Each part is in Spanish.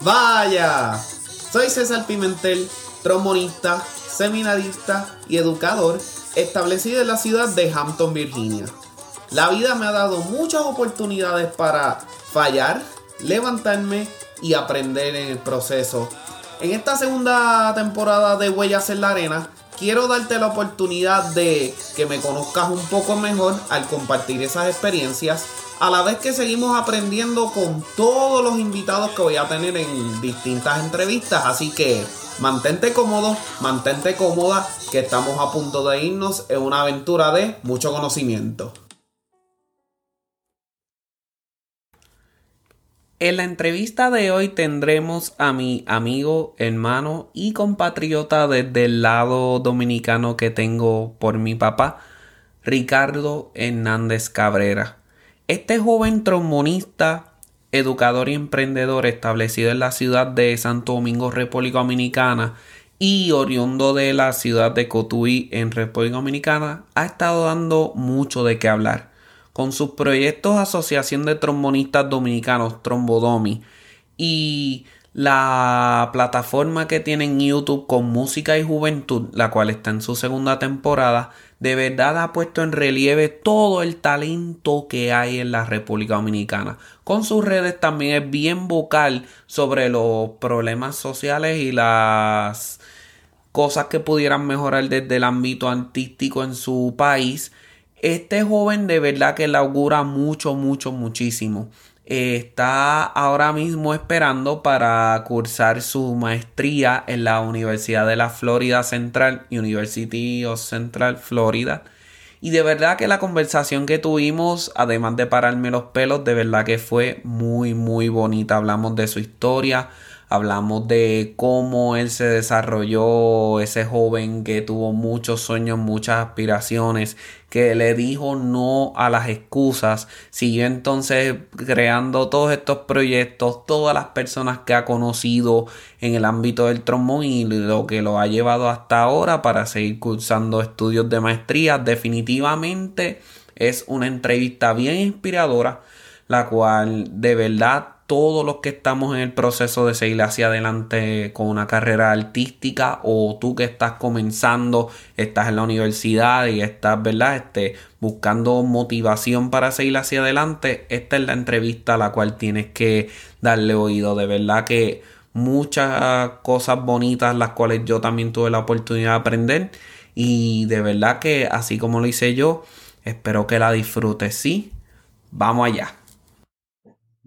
Vaya, soy César Pimentel, trombonista, seminarista y educador establecido en la ciudad de Hampton, Virginia. La vida me ha dado muchas oportunidades para fallar, levantarme y aprender en el proceso. En esta segunda temporada de Huellas en la Arena, quiero darte la oportunidad de que me conozcas un poco mejor al compartir esas experiencias, a la vez que seguimos aprendiendo con todos los invitados que voy a tener en distintas entrevistas. Así que mantente cómodo, mantente cómoda, que estamos a punto de irnos en una aventura de mucho conocimiento. En la entrevista de hoy tendremos a mi amigo, hermano y compatriota desde el lado dominicano que tengo por mi papá, Ricardo Hernández Cabrera. Este joven trombonista, educador y emprendedor establecido en la ciudad de Santo Domingo, República Dominicana, y oriundo de la ciudad de Cotuí en República Dominicana, ha estado dando mucho de qué hablar. Con sus proyectos Asociación de Trombonistas Dominicanos, Trombodomi, y la plataforma que tiene en YouTube con música y juventud, la cual está en su segunda temporada, de verdad ha puesto en relieve todo el talento que hay en la República Dominicana. Con sus redes también es bien vocal sobre los problemas sociales y las cosas que pudieran mejorar desde el ámbito artístico en su país este joven de verdad que le augura mucho, mucho, muchísimo. Está ahora mismo esperando para cursar su maestría en la Universidad de la Florida Central, University of Central Florida. Y de verdad que la conversación que tuvimos, además de pararme los pelos, de verdad que fue muy, muy bonita. Hablamos de su historia, hablamos de cómo él se desarrolló, ese joven que tuvo muchos sueños, muchas aspiraciones, que le dijo no a las excusas, siguió entonces creando todos estos proyectos, todas las personas que ha conocido en el ámbito del trombón y lo que lo ha llevado hasta ahora para seguir cursando estudios de maestría, definitivamente es una entrevista bien inspiradora, la cual de verdad todos los que estamos en el proceso de seguir hacia adelante con una carrera artística o tú que estás comenzando, estás en la universidad y estás, ¿verdad? Este, buscando motivación para seguir hacia adelante, esta es la entrevista a la cual tienes que darle oído. De verdad que muchas cosas bonitas las cuales yo también tuve la oportunidad de aprender y de verdad que así como lo hice yo, espero que la disfrutes. Sí, vamos allá.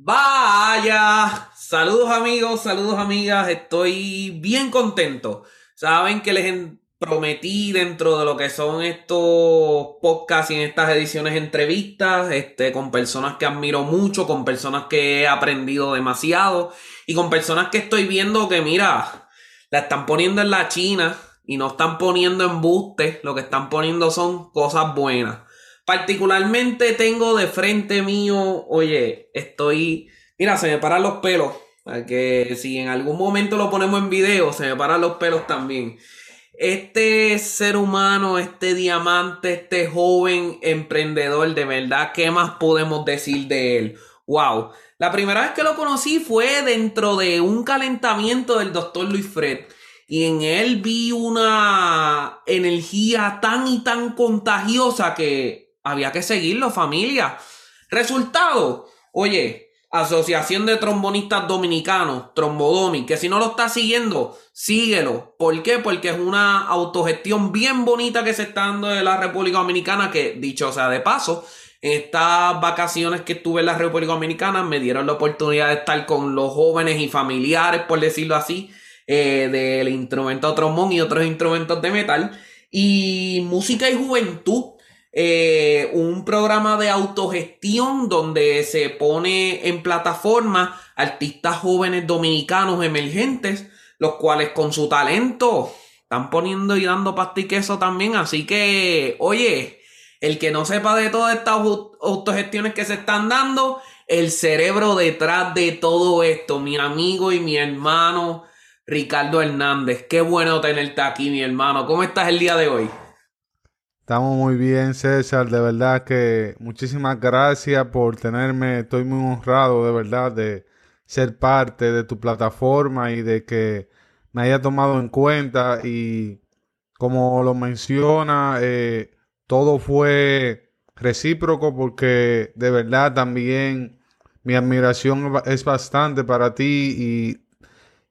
Vaya, saludos amigos, saludos amigas, estoy bien contento. Saben que les prometí dentro de lo que son estos podcasts y en estas ediciones entrevistas, este, con personas que admiro mucho, con personas que he aprendido demasiado y con personas que estoy viendo que mira, la están poniendo en la China y no están poniendo embustes, lo que están poniendo son cosas buenas. Particularmente tengo de frente mío, oye, estoy, mira, se me paran los pelos. Que si en algún momento lo ponemos en video, se me paran los pelos también. Este ser humano, este diamante, este joven emprendedor, de verdad, ¿qué más podemos decir de él? Wow. La primera vez que lo conocí fue dentro de un calentamiento del doctor Luis Fred. Y en él vi una energía tan y tan contagiosa que había que seguirlo, familia. Resultado, oye, Asociación de Trombonistas Dominicanos, Trombodomi, que si no lo estás siguiendo, síguelo. ¿Por qué? Porque es una autogestión bien bonita que se está dando de la República Dominicana, que dicho sea de paso, estas vacaciones que estuve en la República Dominicana me dieron la oportunidad de estar con los jóvenes y familiares, por decirlo así, eh, del instrumento trombón y otros instrumentos de metal. Y música y juventud eh, un programa de autogestión donde se pone en plataforma artistas jóvenes dominicanos emergentes, los cuales con su talento están poniendo y dando pastiqueso también. Así que, oye, el que no sepa de todas estas autogestiones que se están dando, el cerebro detrás de todo esto, mi amigo y mi hermano Ricardo Hernández. Qué bueno tenerte aquí, mi hermano. ¿Cómo estás el día de hoy? Estamos muy bien, César. De verdad que muchísimas gracias por tenerme. Estoy muy honrado, de verdad, de, ser parte de tu plataforma y de que me haya tomado en cuenta y como lo menciona, eh, todo fue recíproco porque de verdad también mi admiración es bastante para ti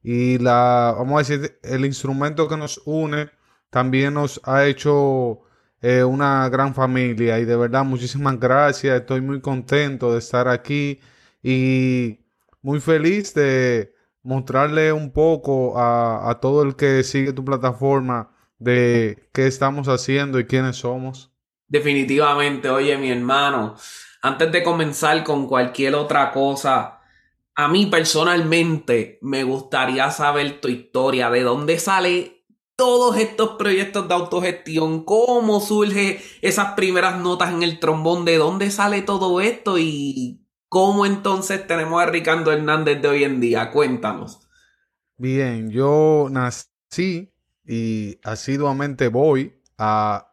y, y la, vamos a decir, el instrumento que nos une también nos ha hecho eh, una gran familia. Y de verdad muchísimas gracias, estoy muy contento de estar aquí y muy feliz de mostrarle un poco a, a todo el que sigue tu plataforma de qué estamos haciendo y quiénes somos. Definitivamente, oye mi hermano, antes de comenzar con cualquier otra cosa, a mí personalmente me gustaría saber tu historia, de dónde sale todos estos proyectos de autogestión, cómo surge esas primeras notas en el trombón, de dónde sale todo esto y cómo entonces tenemos a Ricardo Hernández de hoy en día. Cuéntanos. Bien, yo nací y asiduamente voy a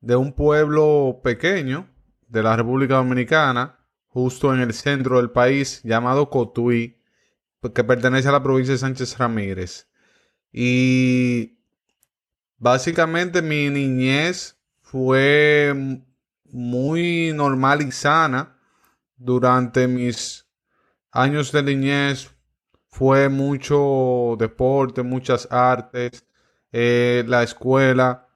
de un pueblo pequeño de la República Dominicana, justo en el centro del país, llamado Cotuí, que pertenece a la provincia de Sánchez Ramírez. Y básicamente mi niñez fue muy normal y sana. Durante mis años de niñez fue mucho deporte, muchas artes, eh, la escuela.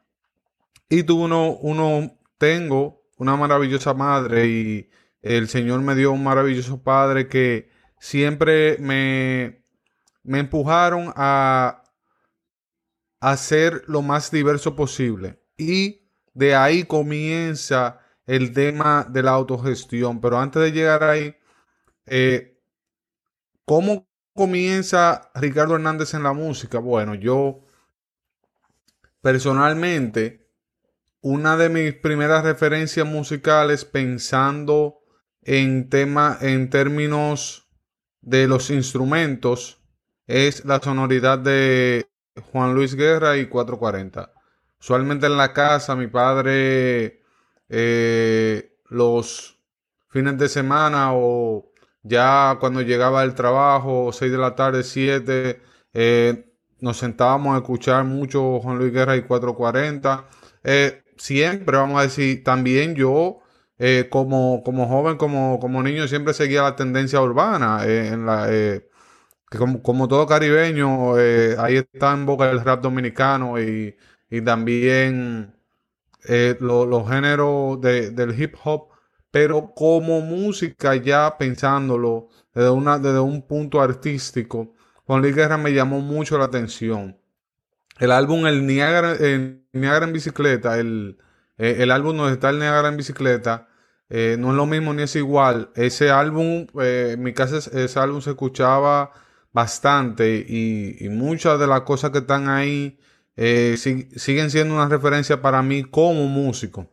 Y tuve uno, uno, tengo una maravillosa madre y el Señor me dio un maravilloso padre que siempre me, me empujaron a, a ser lo más diverso posible. Y de ahí comienza el tema de la autogestión. Pero antes de llegar ahí, eh, ¿cómo comienza Ricardo Hernández en la música? Bueno, yo Personalmente, una de mis primeras referencias musicales pensando en tema, en términos de los instrumentos, es la sonoridad de Juan Luis Guerra y 440. Usualmente en la casa, mi padre, eh, los fines de semana o ya cuando llegaba el trabajo, 6 de la tarde, 7, eh, nos sentábamos a escuchar mucho Juan Luis Guerra y 440. Eh, siempre, vamos a decir, también yo, eh, como, como joven, como, como niño, siempre seguía la tendencia urbana. En la, que como, todo caribeño, ahí está en boca el rap dominicano y, y también los géneros del hip hop. Pero como música, ya pensándolo desde, una, desde un punto artístico, Juan Luis Guerra me llamó mucho la atención. El álbum El Niágara, en bicicleta, el, eh, el álbum donde está el Niágara en bicicleta, eh, no es lo mismo ni es igual. Ese álbum, eh, en mi casa ese álbum se escuchaba bastante y, muchas de las cosas que están ahí siguen siendo una referencia para mí como músico.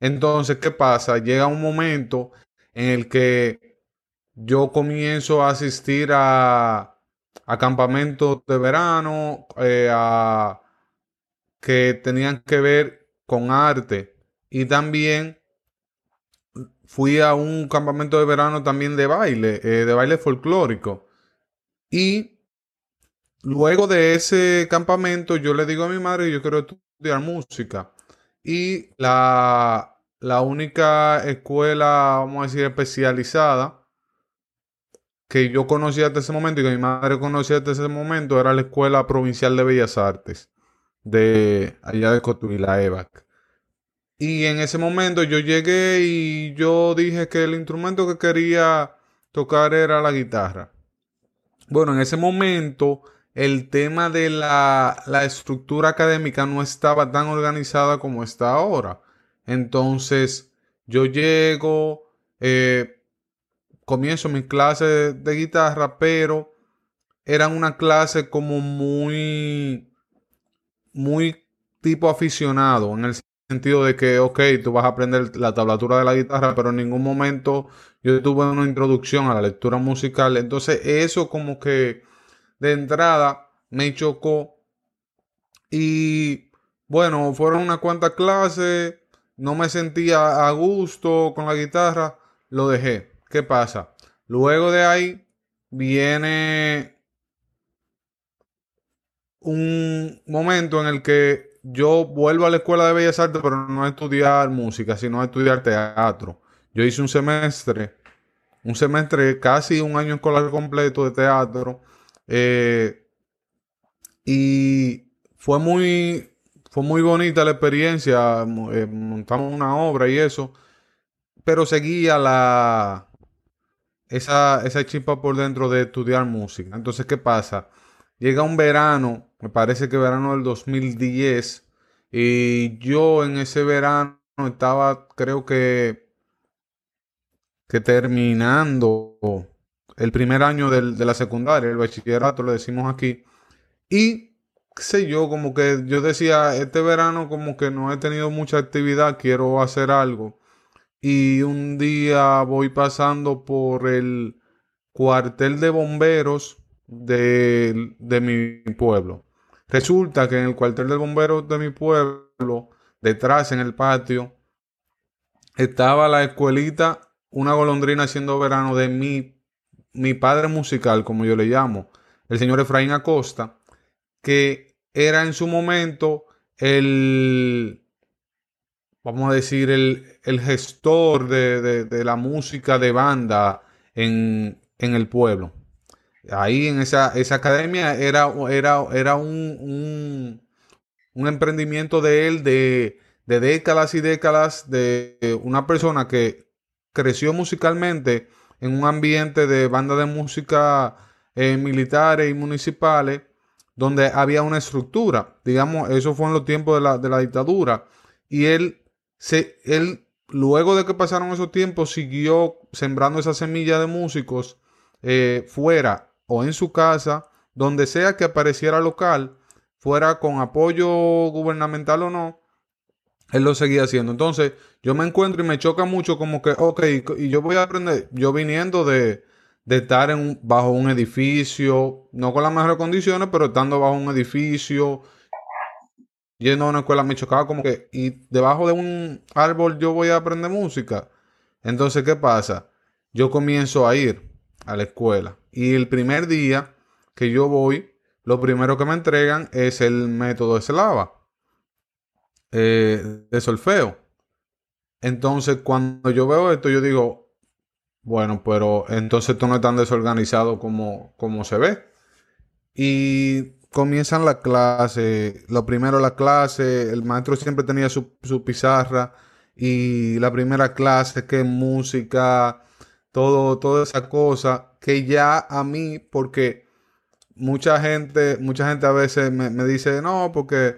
Entonces, ¿qué pasa? Llega un momento en el que yo comienzo a asistir a, campamentos de verano, eh, que tenían que ver con arte. Y también fui a un campamento de verano también de baile, eh, de baile folclórico. Y luego de ese campamento yo le digo a mi madre que yo quiero estudiar música. Y la, la única escuela, vamos a decir, especializada que yo conocía hasta ese momento y que mi madre conocía hasta ese momento era la Escuela Provincial de Bellas Artes de allá de Cotuí, la EVAC. Y en ese momento yo llegué y yo dije que el instrumento que quería tocar era la guitarra. Bueno, en ese momento el tema de la, la estructura académica no estaba tan organizada como está ahora. Entonces yo llego, eh, comienzo mi clase de, guitarra, pero eran una clase como muy, muy tipo aficionado, en el sentido de que, ok, tú vas a aprender la tablatura de la guitarra, pero en ningún momento yo tuve una introducción a la lectura musical. Entonces eso como que de entrada me chocó. Y bueno, fueron unas cuantas clases, no me sentía a gusto con la guitarra, lo dejé. ¿Qué pasa? Luego de ahí, viene un momento en el que yo vuelvo a la escuela de Bellas Artes, pero no a estudiar música, sino a estudiar teatro. Yo hice un semestre, un semestre, casi un año escolar completo de teatro. Eh, y fue muy, fue muy bonita la experiencia. Eh, montamos una obra y eso. Pero seguía la, esa, esa chispa por dentro de estudiar música. Entonces, ¿qué pasa? Llega un verano, me parece que verano del 2010, y yo en ese verano estaba, creo que, que terminando el primer año de la secundaria, el bachillerato, le decimos aquí, y qué sé yo, como que yo decía, este verano como que no he tenido mucha actividad, quiero hacer algo. Y un día voy pasando por el cuartel de bomberos de, de mi pueblo. Resulta que en el cuartel de bomberos de mi pueblo, detrás en el patio, estaba la escuelita, una golondrina haciendo verano de mi, mi padre musical, como yo le llamo, el señor Efraín Acosta, que era en su momento el, vamos a decir, el, el gestor de, de, la música de banda en, en el pueblo. Ahí en esa, esa academia era, era, era un, un, emprendimiento de él de, de décadas y décadas de una persona que creció musicalmente en un ambiente de banda de música eh, militares y municipales donde había una estructura. Digamos, eso fue en los tiempos de la, de la dictadura. Y él se, él, luego de que pasaron esos tiempos, siguió sembrando esa semilla de músicos eh, fuera o en su casa, donde sea que apareciera local, fuera con apoyo gubernamental o no, él lo seguía haciendo. Entonces, yo me encuentro y me choca mucho como que, ok, y yo voy a aprender, yo viniendo de, de estar en, bajo un edificio, no con las mejores condiciones, pero estando bajo un edificio, yendo a una escuela me chocaba como que, y debajo de un árbol yo voy a aprender música. Entonces, ¿qué pasa? Yo comienzo a ir a la escuela y el primer día que yo voy, lo primero que me entregan es el método eslava eh, de solfeo. Entonces, cuando yo veo esto, yo digo, bueno, pero entonces esto no es tan desorganizado como, como se ve. Y comienzan la clase, lo primero la clase, el maestro siempre tenía su, pizarra y la primera clase que música, todo, toda esa cosa que ya a mí, porque mucha gente, mucha gente a veces me, dice, no, porque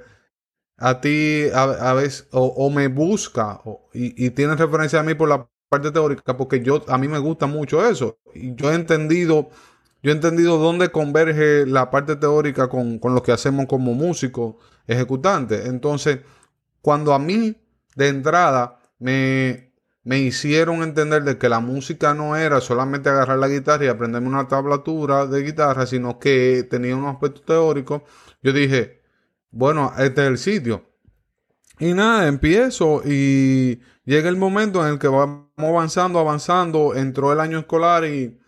a ti a, veces o, me busca y, y tiene referencia a mí por la parte teórica, porque yo, a mí me gusta mucho eso. Y yo he entendido yo he entendido dónde converge la parte teórica con, lo que hacemos como músicos ejecutantes. Entonces, cuando a mí de entrada me, me hicieron entender de que la música no era solamente agarrar la guitarra y aprenderme una tablatura de guitarra, sino que tenía un aspecto teórico, yo dije, bueno, este es el sitio. Y nada, empiezo y llega el momento en el que vamos avanzando, avanzando, entró el año escolar y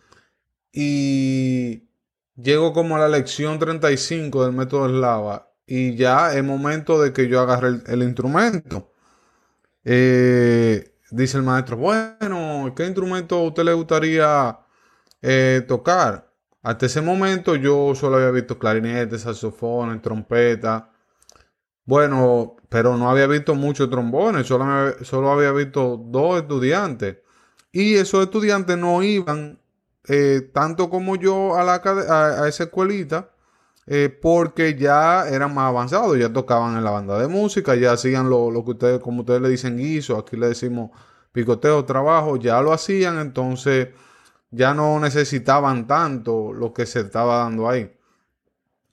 y llego como a la lección 35 del método eslava y ya es momento de que yo agarre el, instrumento. Eh, dice el maestro, bueno, ¿qué instrumento a usted le gustaría eh, tocar? Hasta ese momento yo solo había visto clarinete, saxofones, trompeta. Bueno, pero no había visto muchos trombones, solo, solo había visto dos estudiantes. Y esos estudiantes no iban eh, tanto como yo a, la, a, esa escuelita, eh, porque ya eran más avanzados, ya tocaban en la banda de música, ya hacían lo, que ustedes, como ustedes le dicen guiso, aquí le decimos picoteo, trabajo, ya lo hacían, entonces ya no necesitaban tanto lo que se estaba dando ahí.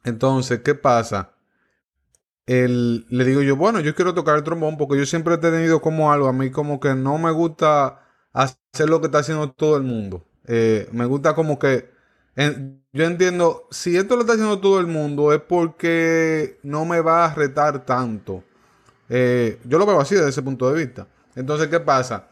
Entonces, ¿qué pasa? Le digo yo, bueno, yo quiero tocar el trombón porque yo siempre he tenido como algo, a mí como que no me gusta hacer lo que está haciendo todo el mundo. Eh, me gusta como que yo entiendo, si esto lo está haciendo todo el mundo es porque no me va a retar tanto. Eh, yo lo veo así desde ese punto de vista. Entonces, ¿qué pasa?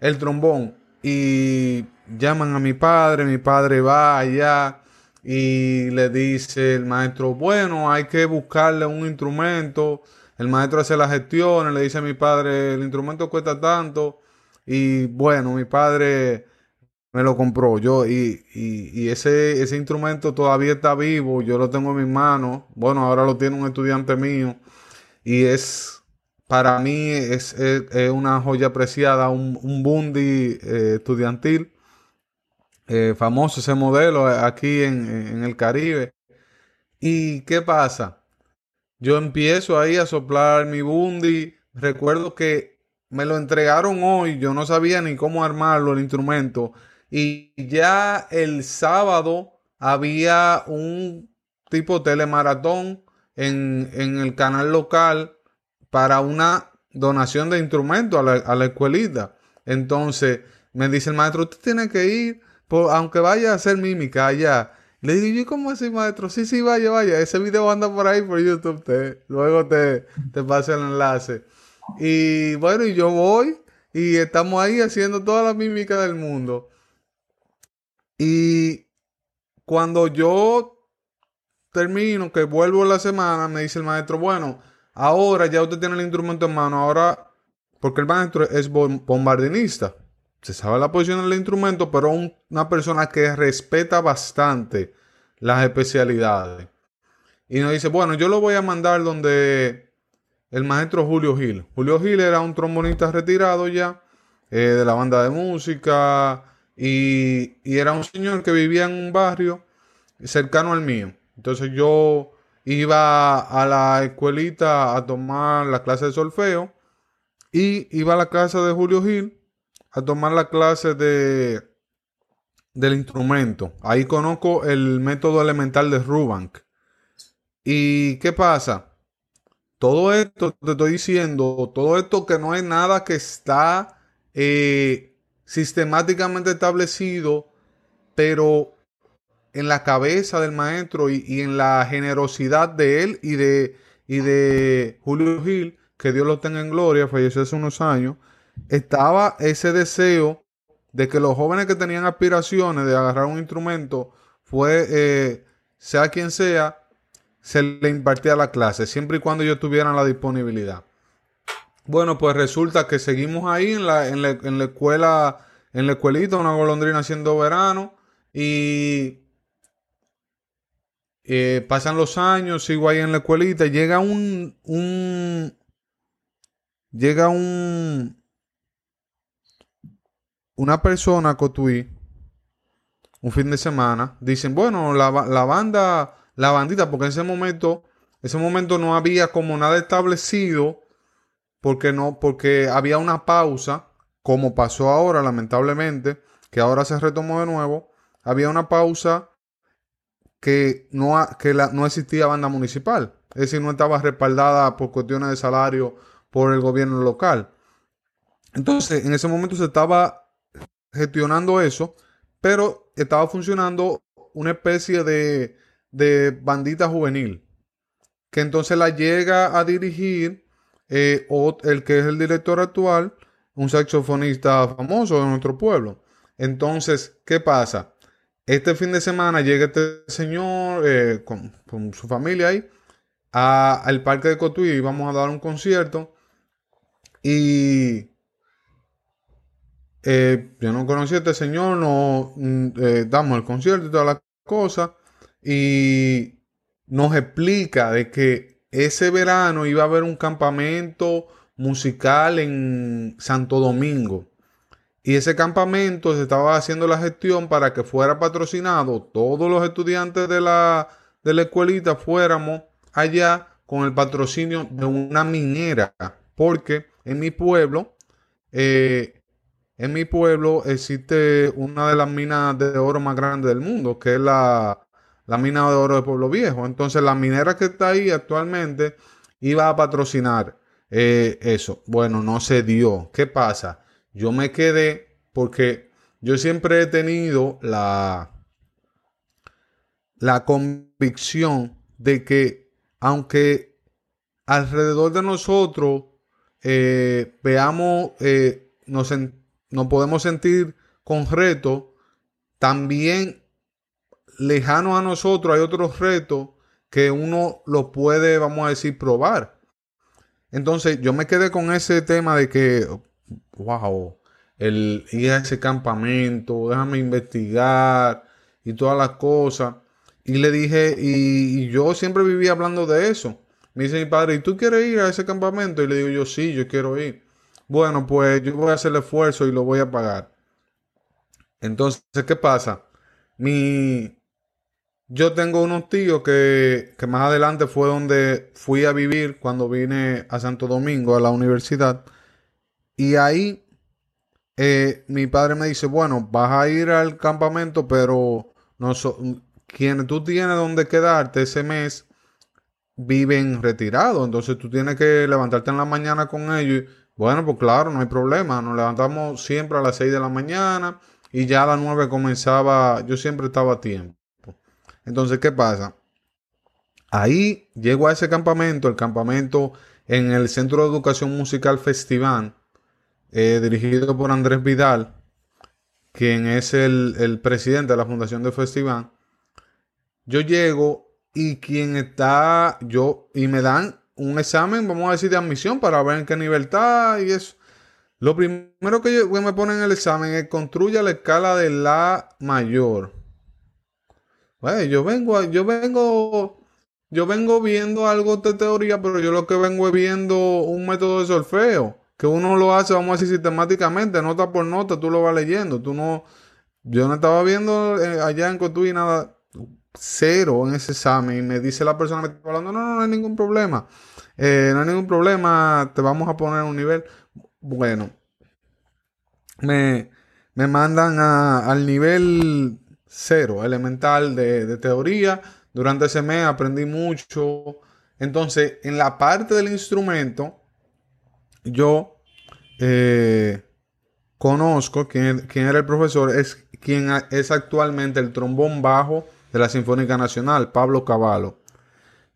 El trombón y llaman a mi padre, mi padre va allá y le dice el maestro, bueno, hay que buscarle un instrumento. El maestro hace la gestión, le dice a mi padre, el instrumento cuesta tanto. Y bueno, mi padre me lo compró yo y, y, ese, ese instrumento todavía está vivo, yo lo tengo en mis manos. Bueno, ahora lo tiene un estudiante mío y es, para mí, es, una joya apreciada, un, un Bundy eh, estudiantil eh, famoso ese modelo aquí en, el Caribe. ¿Y qué pasa? Yo empiezo ahí a soplar mi bundi. Recuerdo que me lo entregaron hoy. Yo no sabía ni cómo armarlo, el instrumento. Y ya el sábado había un tipo telemaratón en, en el canal local para una donación de instrumentos a la, a la escuelita. Entonces me dice el maestro, usted tiene que ir aunque vaya a hacer mímica allá. Le digo, ¿y cómo así, maestro? Sí, sí, vaya, vaya. Ese video anda por ahí por YouTube. Te, luego te, te paso el enlace. Y bueno, y yo voy y estamos ahí haciendo toda la mímica del mundo. Y cuando yo termino, que vuelvo la semana, me dice el maestro, bueno, ahora ya usted tiene el instrumento en mano, ahora, porque el maestro es bombardinista se sabe la posición del instrumento, pero una persona que respeta bastante las especialidades. Y nos dice, bueno, yo lo voy a mandar donde el maestro Julio Gil. Julio Gil era un trombonista retirado ya eh, de la banda de música y, era un señor que vivía en un barrio cercano al mío. Entonces yo iba a la escuelita a tomar la clase de solfeo y iba a la casa de Julio Gil a tomar la clase de del instrumento. Ahí conozco el método elemental de Rubank. ¿Y qué pasa? Todo esto te estoy diciendo, todo esto que no es nada que está eh, sistemáticamente establecido, pero en la cabeza del maestro y, en la generosidad de él y de, y de Julio Gil, que Dios lo tenga en gloria, falleció hace unos años, estaba ese deseo de que los jóvenes que tenían aspiraciones de agarrar un instrumento, fue, eh, sea quien sea, se le impartía la clase, siempre y cuando ellos tuvieran la disponibilidad. Bueno, pues resulta que seguimos ahí en la, en la, en la escuela, en la escuelita, una golondrina haciendo verano, y eh, pasan los años, sigo ahí en la escuelita, llega un, un llega un, una persona a Cotuí, un fin de semana, dicen, bueno, la, banda, la bandita, porque en ese momento, ese momento no había como nada establecido, porque no, porque había una pausa, como pasó ahora, lamentablemente, que ahora se retomó de nuevo, había una pausa que no, que no existía banda municipal, es decir, no estaba respaldada por cuestiones de salario por el gobierno local. Entonces, en ese momento se estaba gestionando eso, pero estaba funcionando una especie de, de bandita juvenil, que entonces la llega a dirigir eh, el que es el director actual, un saxofonista famoso de nuestro pueblo. Entonces, ¿qué pasa? Este fin de semana llega este señor eh, con, su familia ahí al parque de Cotuí y vamos a dar un concierto. Y eh, yo no conocí a este señor, no mm, damos el concierto y todas las cosas. Y nos explica de que ese verano iba a haber un campamento musical en Santo Domingo. Y ese campamento se estaba haciendo la gestión para que fuera patrocinado. Todos los estudiantes de la, de la escuelita fuéramos allá con el patrocinio de una minera. Porque en mi pueblo eh, en mi pueblo existe una de las minas de oro más grandes del mundo, que es la, mina de oro de Pueblo Viejo. Entonces, la minera que está ahí actualmente iba a patrocinar eh, eso. Bueno, no se dio. ¿Qué pasa? Yo me quedé porque yo siempre he tenido la, la convicción de que aunque alrededor de nosotros eh, veamos, eh, nos, podemos sentir con retos, también lejano a nosotros hay otros retos que uno lo puede, vamos a decir, probar. Entonces yo me quedé con ese tema de que, wow, el ir a ese campamento, déjame investigar y todas las cosas. Y le dije, y, yo siempre vivía hablando de eso. Me dice mi padre, ¿y tú quieres ir a ese campamento? Y le digo yo, sí, yo quiero ir. Bueno, pues yo voy a hacer el esfuerzo y lo voy a pagar. Entonces, ¿qué pasa? Mi, yo tengo unos tíos que, que, más adelante fue donde fui a vivir cuando vine a Santo Domingo, a la universidad. Y ahí eh, mi padre me dice, bueno, vas a ir al campamento, pero no so, quienes tú tienes donde quedarte ese mes viven retirados. Entonces tú tienes que levantarte en la mañana con ellos. Bueno, pues claro, no hay problema. Nos levantamos siempre a las 6 de la mañana y ya a las 9 comenzaba, yo siempre estaba a tiempo. Entonces, ¿qué pasa? Ahí llego a ese campamento, el campamento en el Centro de Educación Musical Festival, eh, dirigido por Andrés Vidal, quien es el, presidente de la Fundación de Festival. Yo llego y quien está, yo, y me dan un examen, vamos a decir, de admisión para ver en qué nivel está y eso. Lo primero que, me ponen en el examen es construya la escala de la mayor. Yo vengo, yo vengo, yo vengo viendo algo de teoría, pero yo lo que vengo es viendo un método de solfeo, que uno lo hace, vamos a decir, sistemáticamente, nota por nota, tú lo vas leyendo, tú no, yo no estaba viendo eh, allá en Cotuí nada, cero en ese examen, y me dice la persona que está hablando, no, no, no hay ningún problema, eh, no hay ningún problema, te vamos a poner un nivel, bueno, me, me mandan al nivel cero, elemental de, teoría. Durante ese mes aprendí mucho. Entonces, en la parte del instrumento, yo eh, conozco quién, era el profesor, es quien es actualmente el trombón bajo de la Sinfónica Nacional, Pablo Cavallo.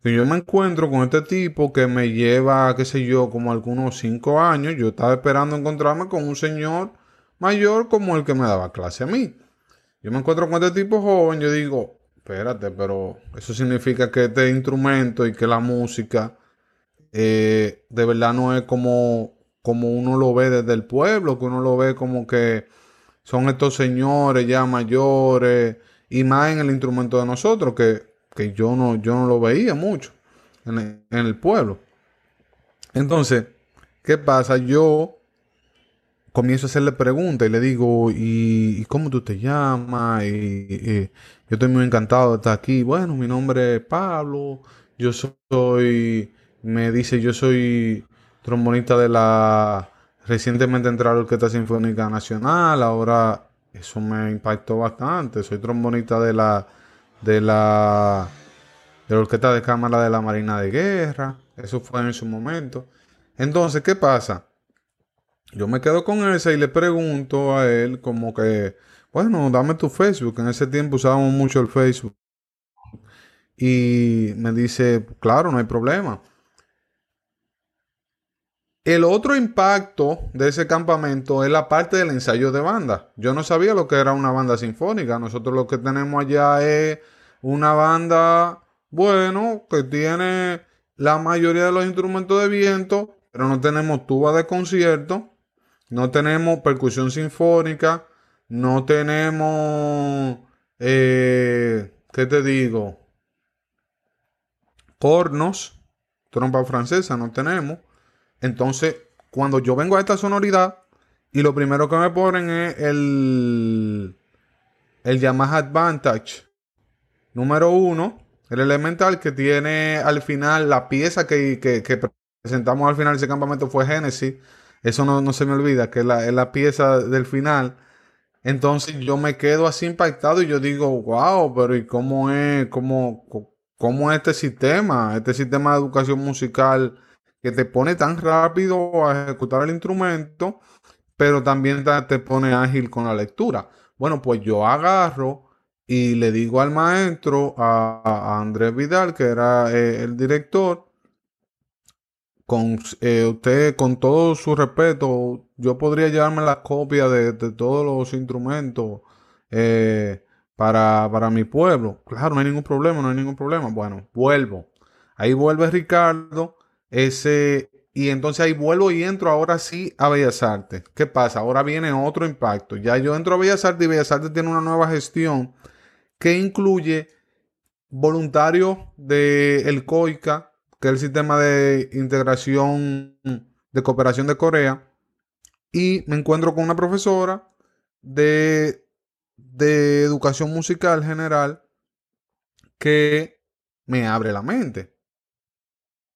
Y yo me encuentro con este tipo que me lleva, qué sé yo, como algunos cinco años. Yo estaba esperando encontrarme con un señor mayor como el que me daba clase a mí. Yo me encuentro con este tipo joven, yo digo, espérate, pero eso significa que este instrumento y que la música eh, de verdad no es como, como uno lo ve desde el pueblo, que uno lo ve como que son estos señores ya mayores y más en el instrumento de nosotros, que, yo, no, yo no lo veía mucho en el pueblo. Entonces, ¿qué pasa? Yo comienzo a hacerle preguntas y le digo, ¿y, cómo tú te llamas? Y, yo estoy muy encantado de estar aquí. Bueno, mi nombre es Pablo, yo soy, me dice, yo soy trombonista de la recientemente entrada a la Orquesta Sinfónica Nacional, ahora eso me impactó bastante, soy trombonista de la, de la, de la Orquesta de Cámara de la Marina de Guerra, eso fue en su momento. Entonces, ¿qué pasa? Yo me quedo con ese y le pregunto a él como que, bueno, dame tu Facebook. En ese tiempo usábamos mucho el Facebook. Y me dice, claro, no hay problema. El otro impacto de ese campamento es la parte del ensayo de banda. Yo no sabía lo que era una banda sinfónica. Nosotros lo que tenemos allá es una banda, bueno, que tiene la mayoría de los instrumentos de viento, pero no tenemos tuba de concierto no tenemos percusión sinfónica, no tenemos, eh, ¿qué te digo? Cornos, trompa francesa, no tenemos. Entonces, cuando yo vengo a esta sonoridad, y lo primero que me ponen es el, el Yamaha Advantage número uno, el elemental que tiene al final la pieza que, que presentamos al final de ese campamento fue Genesis eso no, se me olvida, que es la, pieza del final. Entonces yo me quedo así impactado y yo digo, wow, pero ¿y cómo es, cómo, cómo es este sistema? Este sistema de educación musical que te pone tan rápido a ejecutar el instrumento, pero también te pone ágil con la lectura. Bueno, pues yo agarro y le digo al maestro, a, Andrés Vidal, que era eh, el director, con eh, usted, con todo su respeto, yo podría llevarme la copia de, todos los instrumentos eh, para, para mi pueblo. Claro, no hay ningún problema, no hay ningún problema. Bueno, vuelvo. Ahí vuelve Ricardo, ese, y entonces ahí vuelvo y entro ahora sí a Bellas Artes. ¿Qué pasa? Ahora viene otro impacto. Ya yo entro a Bellas Artes y Bellas Artes tiene una nueva gestión que incluye voluntarios del el COICA, que es el sistema de integración de cooperación de Corea, y me encuentro con una profesora de, de educación musical general que me abre la mente.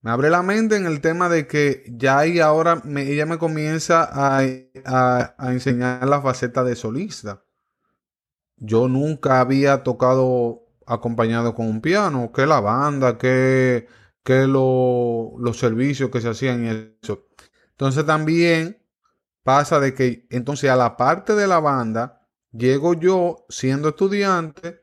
Me abre la mente en el tema de que ya y ahora ella me comienza a, a, enseñar la faceta de solista. Yo nunca había tocado acompañado con un piano, que la banda, que que los servicios que se hacían y eso. Entonces también pasa de que entonces a la parte de la banda llego yo siendo estudiante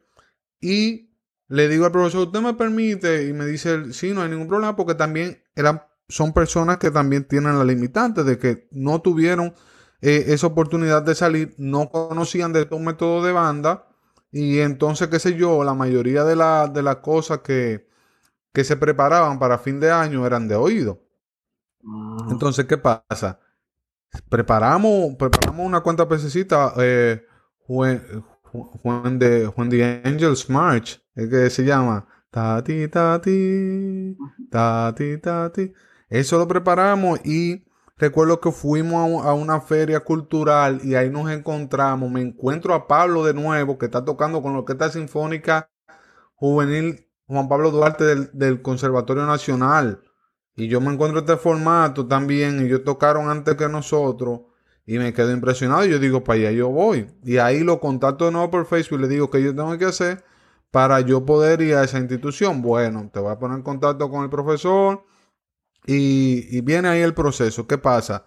y le digo al profesor, ¿usted me permite? Y me dice, sí, no hay ningún problema porque también eran, son personas que también tienen la limitante de que no tuvieron eh, esa oportunidad de salir, no conocían de estos métodos de banda y entonces, qué sé yo, la mayoría de, la, de las cosas que, que se preparaban para fin de año eran de oído. Entonces, ¿qué pasa? Preparamos, preparamos una cuenta pececita, eh, Juan, de Juan de Angels March, es que se llama Tati Tati, Tati Tati. Eso lo preparamos y recuerdo que fuimos a, a, una feria cultural y ahí nos encontramos. Me encuentro a Pablo de nuevo, que está tocando con la Orquesta Sinfónica Juvenil Juan Pablo Duarte del, Conservatorio Nacional. Y yo me encuentro este formato también. Y ellos tocaron antes que nosotros. Y me quedo impresionado. Y yo digo, para allá yo voy. Y ahí lo contacto de nuevo por Facebook y le digo que yo tengo que hacer para yo poder ir a esa institución. Bueno, te voy a poner en contacto con el profesor. Y, y viene ahí el proceso. ¿Qué pasa?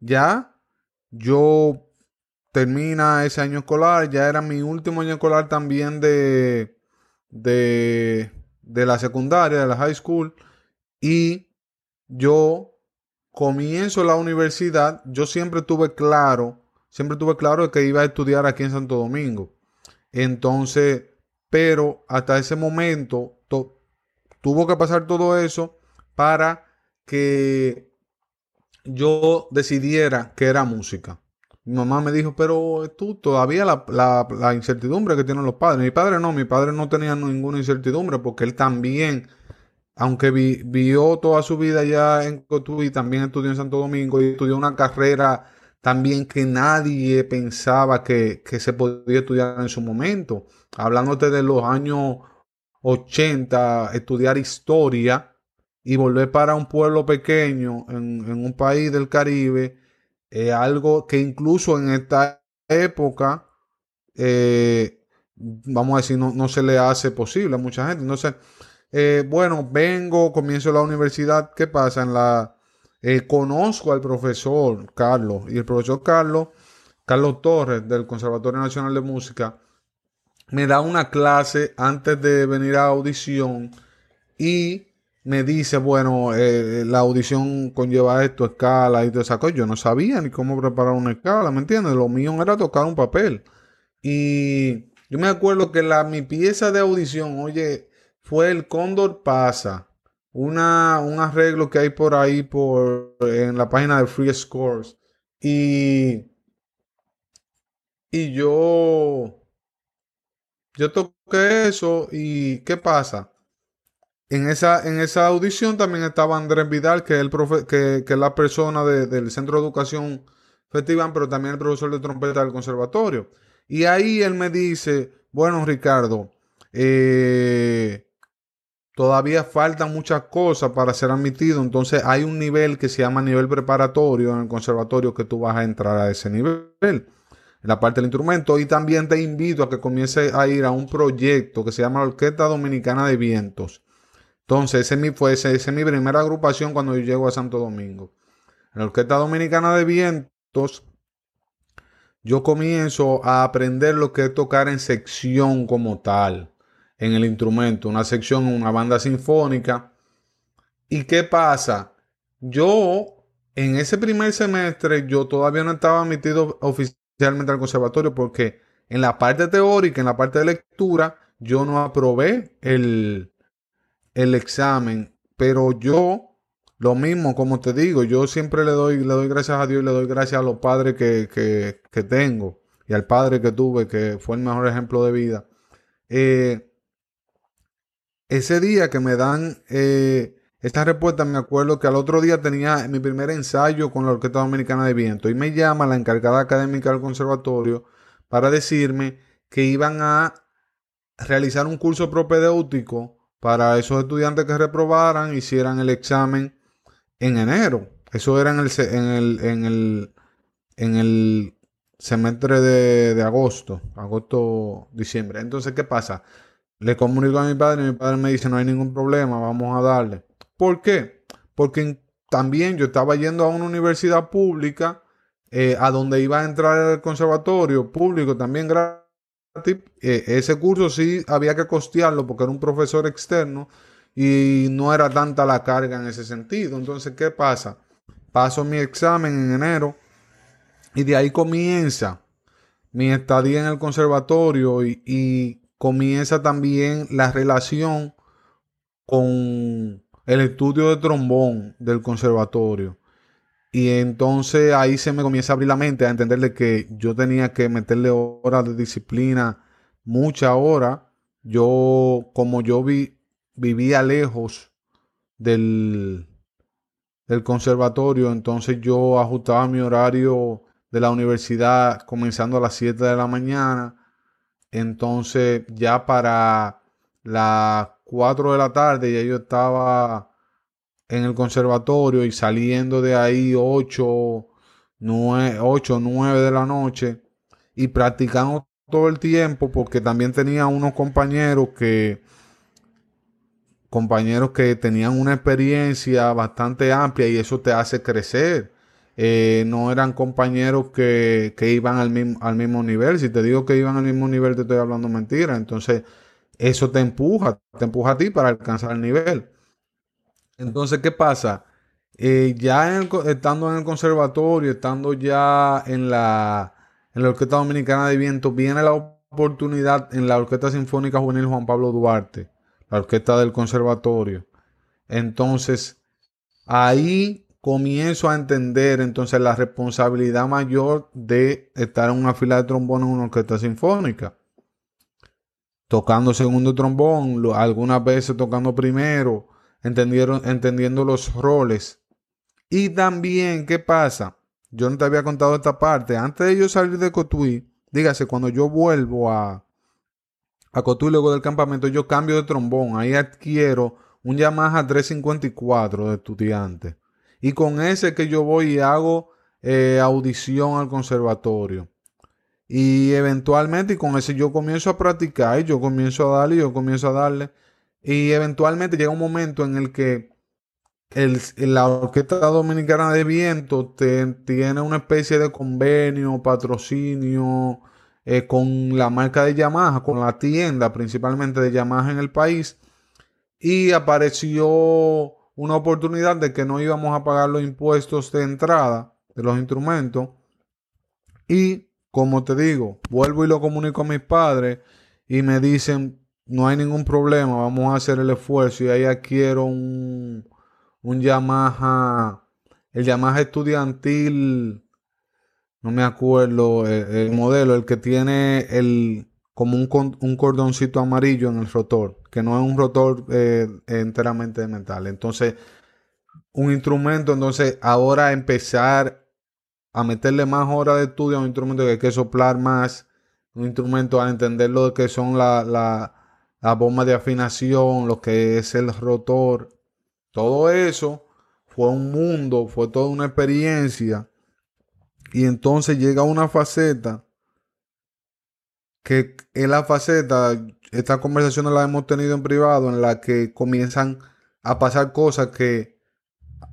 Ya yo termina ese año escolar. Ya era mi último año escolar también de de, la secundaria, de la high school, y yo comienzo la universidad, yo siempre tuve claro, siempre tuve claro que iba a estudiar aquí en Santo Domingo. Entonces, pero hasta ese momento tuvo que pasar todo eso para que yo decidiera que era música. Mi mamá me dijo, pero tú todavía la, incertidumbre que tienen los padres. Mi padre no, mi padre no tenía ninguna incertidumbre porque él también, aunque vio toda su vida ya en Cotuí, también estudió en Santo Domingo y estudió una carrera también que nadie pensaba que, que se podía estudiar en su momento. Hablándote de los años 80, estudiar historia y volver para un pueblo pequeño en un país del Caribe es algo que incluso en esta época, eh, vamos a decir, no, se le hace posible a mucha gente. Entonces, eh, bueno, vengo, comienzo la universidad, ¿qué pasa? En la, eh, conozco al profesor Carlos y el profesor Carlos, Carlos Torres del Conservatorio Nacional de Música, me da una clase antes de venir a audición y me dice, bueno, eh, la audición conlleva esto, escala y todo esa. Yo no sabía ni cómo preparar una escala, ¿me entiendes? Lo mío era tocar un papel. Y yo me acuerdo que la, mi pieza de audición, oye, fue el Cóndor Pasa. Una, un arreglo que hay por ahí por, en la página de Free Scores. Y, y yo, yo toqué eso y ¿qué pasa? En esa, en esa audición también estaba Andrés Vidal, que es, el profe, que, es la persona del Centro de Educación Festival, pero también el profesor de trompeta del conservatorio. Y ahí él me dice, bueno, Ricardo, eh, todavía faltan muchas cosas para ser admitido, entonces hay un nivel que se llama nivel preparatorio en el conservatorio que tú vas a entrar a ese nivel, en la parte del instrumento, y también te invito a que comiences a ir a un proyecto que se llama la Orquesta Dominicana de Vientos entonces, ese mi, fue, mi primera agrupación cuando yo llego a Santo Domingo. En la Orquesta Dominicana de Vientos, yo comienzo a aprender lo que es tocar en sección como tal, en el instrumento, una sección, una banda sinfónica. ¿Y qué pasa? yo en ese primer semestre yo todavía no estaba admitido oficialmente al conservatorio porque en la parte teórica, en la parte de lectura, yo no aprobé el, el examen, pero yo lo mismo, como te digo, yo siempre le doy, le doy gracias a Dios y le doy gracias a los padres que, que, tengo y al padre que tuve, que fue el mejor ejemplo de vida. Eh, ese día que me dan eh, esta respuesta, me acuerdo que al otro día tenía mi primer ensayo con la Orquesta Dominicana de Viento y me llama la encargada académica del conservatorio para decirme que iban a realizar un curso propedéutico para esos estudiantes que reprobaran, hicieran el examen en enero. Eso era en el, en el, en el, en el semestre de, de agosto, agosto, diciembre. Entonces, ¿qué pasa? Le comunico a mi padre y mi padre me dice, no hay ningún problema, vamos a darle. ¿Por qué? Porque también yo estaba yendo a una universidad pública eh, a donde iba a entrar el conservatorio público también. Eh, ese curso sí había que costearlo porque era un profesor externo y no era tanta la carga en ese sentido. Entonces, ¿qué pasa? Paso mi examen en enero y de ahí comienza mi estadía en el conservatorio y, comienza también la relación con el estudio de trombón del conservatorio. Y entonces ahí se me comienza a abrir la mente a entenderle que yo tenía que meterle horas de disciplina, mucha hora. Yo, como yo vi, vivía lejos del, del conservatorio, entonces yo ajustaba mi horario de la universidad comenzando a las 7 de la mañana. Entonces ya para las 4 de la tarde ya yo estaba en el conservatorio y saliendo de ahí 8, 9, 8, 9 de la noche y practicando todo el tiempo porque también tenía unos compañeros que compañeros que tenían una experiencia bastante amplia y eso te hace crecer. Eh, no eran compañeros que, que iban al mismo, al mismo nivel. Si te digo que iban al mismo nivel, te estoy hablando mentira. Entonces, eso te empuja, te empuja a ti para alcanzar el nivel. Entonces, ¿qué pasa? Eh, ya estando en el conservatorio, estando ya en la, en la Orquesta Dominicana de Viento, viene la oportunidad en la Orquesta Sinfónica Juvenil Juan Pablo Duarte, la orquesta del conservatorio. Entonces, ahí comienzo a entender entonces la responsabilidad mayor de estar en una fila de trombón en una orquesta sinfónica. Tocando segundo trombón, algunas veces tocando primero, entendiendo los roles. Y también, ¿qué pasa? Yo no te había contado esta parte. Antes de yo salir de Cotuí, dígase, cuando yo vuelvo a, a Cotuí luego del campamento, yo cambio de trombón. Ahí adquiero un Yamaha 354 de estudiante. Y con ese que yo voy y hago eh, audición al conservatorio. Y eventualmente, y con ese yo comienzo a practicar, y yo comienzo a darle, y yo comienzo a darle. Y eventualmente llega un momento en el que el, la Orquesta Dominicana de Viento tiene una especie de convenio, patrocinio eh, con la marca de Yamaha, con la tienda principalmente de Yamaha en el país. Y apareció una oportunidad de que no íbamos a pagar los impuestos de entrada de los instrumentos. Y como te digo, vuelvo y lo comunico a mis padres y me dicen, no hay ningún problema, vamos a hacer el esfuerzo y ahí adquiero un, un Yamaha, el Yamaha estudiantil, no me acuerdo el, modelo, el que tiene el como un, un, cordoncito amarillo en el rotor, que no es un rotor eh, enteramente de metal. Entonces, un instrumento, entonces ahora empezar a meterle más horas de estudio a un instrumento que hay que soplar más, un instrumento a entender lo que son la la bomba de afinación, lo que es el rotor, todo eso fue un mundo, fue toda una experiencia. Y entonces llega una faceta que en la faceta, esta conversación la hemos tenido en privado, en la que comienzan a pasar cosas que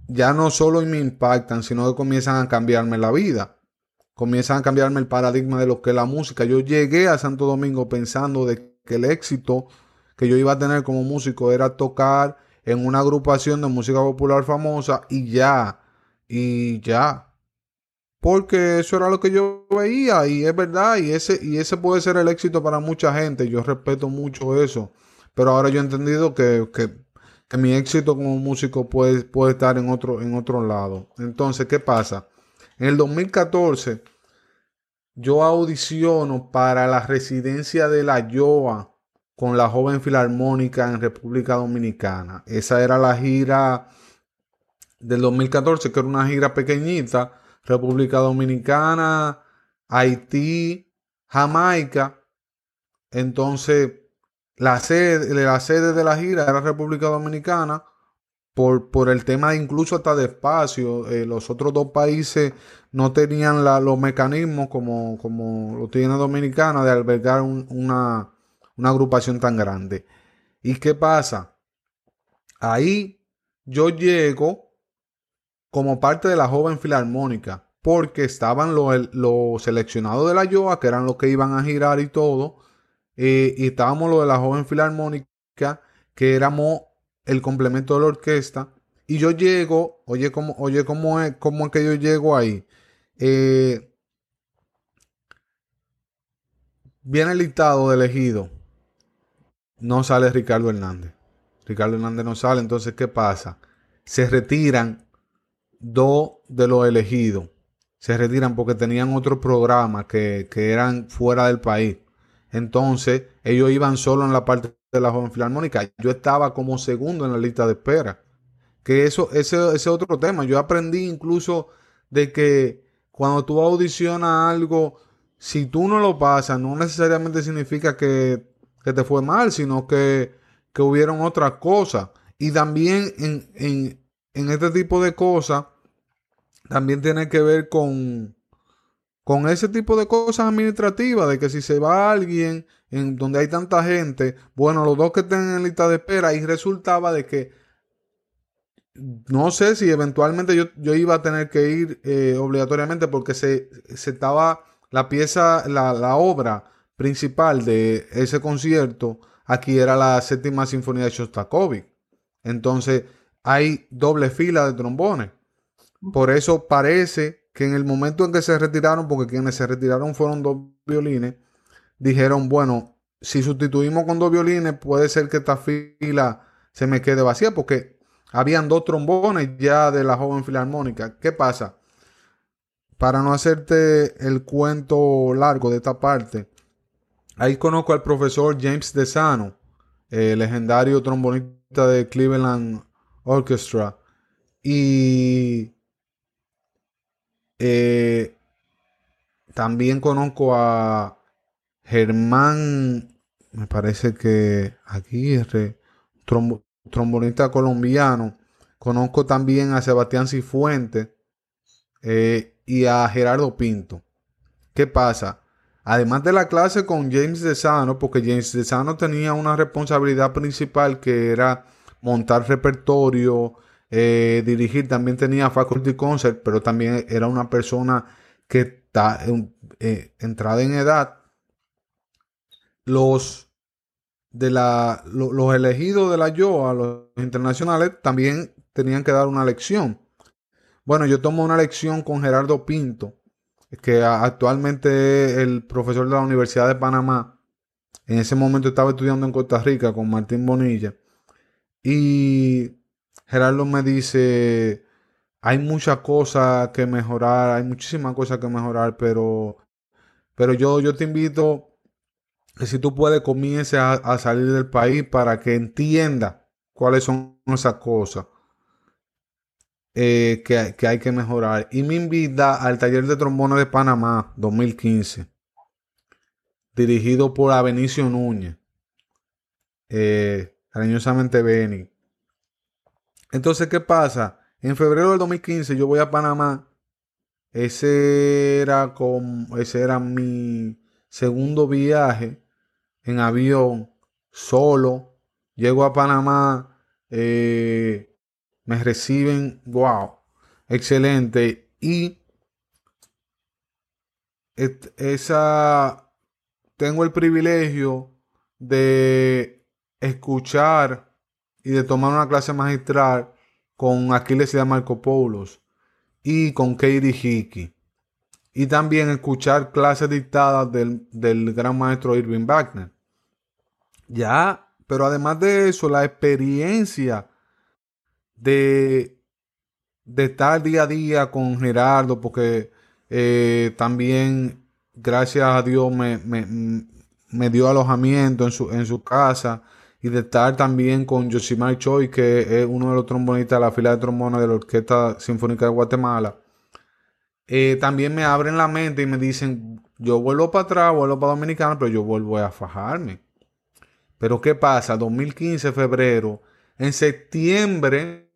ya no solo me impactan, sino que comienzan a cambiarme la vida. Comienzan a cambiarme el paradigma de lo que es la música. Yo llegué a Santo Domingo pensando de que el éxito que yo iba a tener como músico era tocar en una agrupación de música popular famosa y ya, y ya. Porque eso era lo que yo veía y es verdad y ese, y ese puede ser el éxito para mucha gente. Yo respeto mucho eso. Pero ahora yo he entendido que, que, mi éxito como músico puede, puede estar en otro, en otro lado. Entonces, ¿qué pasa? En el 2014 yo audiciono para la residencia de la YOA con la joven filarmónica en República Dominicana. Esa era la gira del 2014, que era una gira pequeñita. República Dominicana, Haití, Jamaica. Entonces, la sede, la sede de la gira era República Dominicana. Por, por el tema incluso hasta de espacio, eh, los otros dos países no tenían los mecanismos como, como lo tiene Dominicana de albergar una, una agrupación tan grande. ¿Y qué pasa? Ahí yo llego como parte de la joven filarmónica, porque estaban los, seleccionados de la YOA, que eran los que iban a girar y todo, eh, y estábamos los de la joven filarmónica, que éramos el complemento de la orquesta, y yo llego, oye, ¿cómo, oye, cómo es, cómo es que yo llego ahí? Eh, viene el listado de elegido. No sale Ricardo Hernández. Ricardo Hernández no sale. Entonces, ¿qué pasa? Se retiran dos de los elegidos. Se retiran porque tenían otro programa que, que eran fuera del país. Entonces, ellos iban solo en la parte de la joven filarmónica. Yo estaba como segundo en la lista de espera. Que eso, ese es otro tema. Yo aprendí incluso de que cuando tú audicionas algo, si tú no lo pasas, no necesariamente significa que, te fue mal, sino que, que hubieron otras cosas. Y también en, este tipo de cosas, también tiene que ver con, con ese tipo de cosas administrativas, de que si se va alguien en donde hay tanta gente, bueno, los dos que estén en lista de espera, y resultaba de que no sé si eventualmente yo, iba a tener que ir eh, obligatoriamente porque se, estaba la pieza, la, obra principal de ese concierto, aquí era la séptima sinfonía de Shostakovich. Entonces hay doble fila de trombones. Por eso parece que en el momento en que se retiraron, porque quienes se retiraron fueron dos violines, dijeron, bueno, si sustituimos con dos violines, puede ser que esta fila se me quede vacía, porque habían dos trombones ya de la joven filarmónica. ¿Qué pasa? Para no hacerte el cuento largo de esta parte, ahí conozco al profesor James DeSano, el legendario trombonista de Cleveland Orchestra. Y eh, también conozco a Germán, me parece que aquí trombo, trombonista colombiano. Conozco también a Sebastián Cifuentes eh, y a Gerardo Pinto. ¿Qué pasa? Además de la clase con James Desano, porque James Desano tenía una responsabilidad principal que era montar repertorio, eh, dirigir, también tenía faculty concert, pero también era una persona que está eh, entrada en edad. Los de la, los elegidos de la YOA, los internacionales, también tenían que dar una lección. Bueno, yo tomo una lección con Gerardo Pinto, que actualmente es el profesor de la Universidad de Panamá. En ese momento estaba estudiando en Costa Rica con Martín Bonilla. Y Gerardo me dice, hay muchas cosas que mejorar, hay muchísimas cosas que mejorar, pero, pero yo, yo te invito que si tú puedes comience a, salir del país para que entienda cuáles son esas cosas eh, que, hay que mejorar. Y me invita al taller de trombones de Panamá 2015, dirigido por Benicio Núñez, eh, cariñosamente Beni. Entonces, ¿qué pasa? En febrero del 2015 yo voy a Panamá. Ese era, como, ese era mi segundo viaje en avión, solo. Llego a Panamá, eh, me reciben, wow, excelente. Y esa, tengo el privilegio de escuchar y de tomar una clase magistral con Aquiles y Marco Poulos y con Katie Hickey. Y también escuchar clases dictadas del, del gran maestro Irving Wagner. Ya, pero además de eso, la experiencia de, de estar día a día con Gerardo, porque eh, también, gracias a Dios, me, me, dio alojamiento en su, en su casa y de estar también con Josimar Choi, que es uno de los trombonistas de la fila de trombones de la Orquesta Sinfónica de Guatemala. Eh, también me abren la mente y me dicen, yo vuelvo para atrás, vuelvo para Dominicana, pero yo vuelvo a fajarme. Pero ¿qué pasa? 2015, febrero, en septiembre,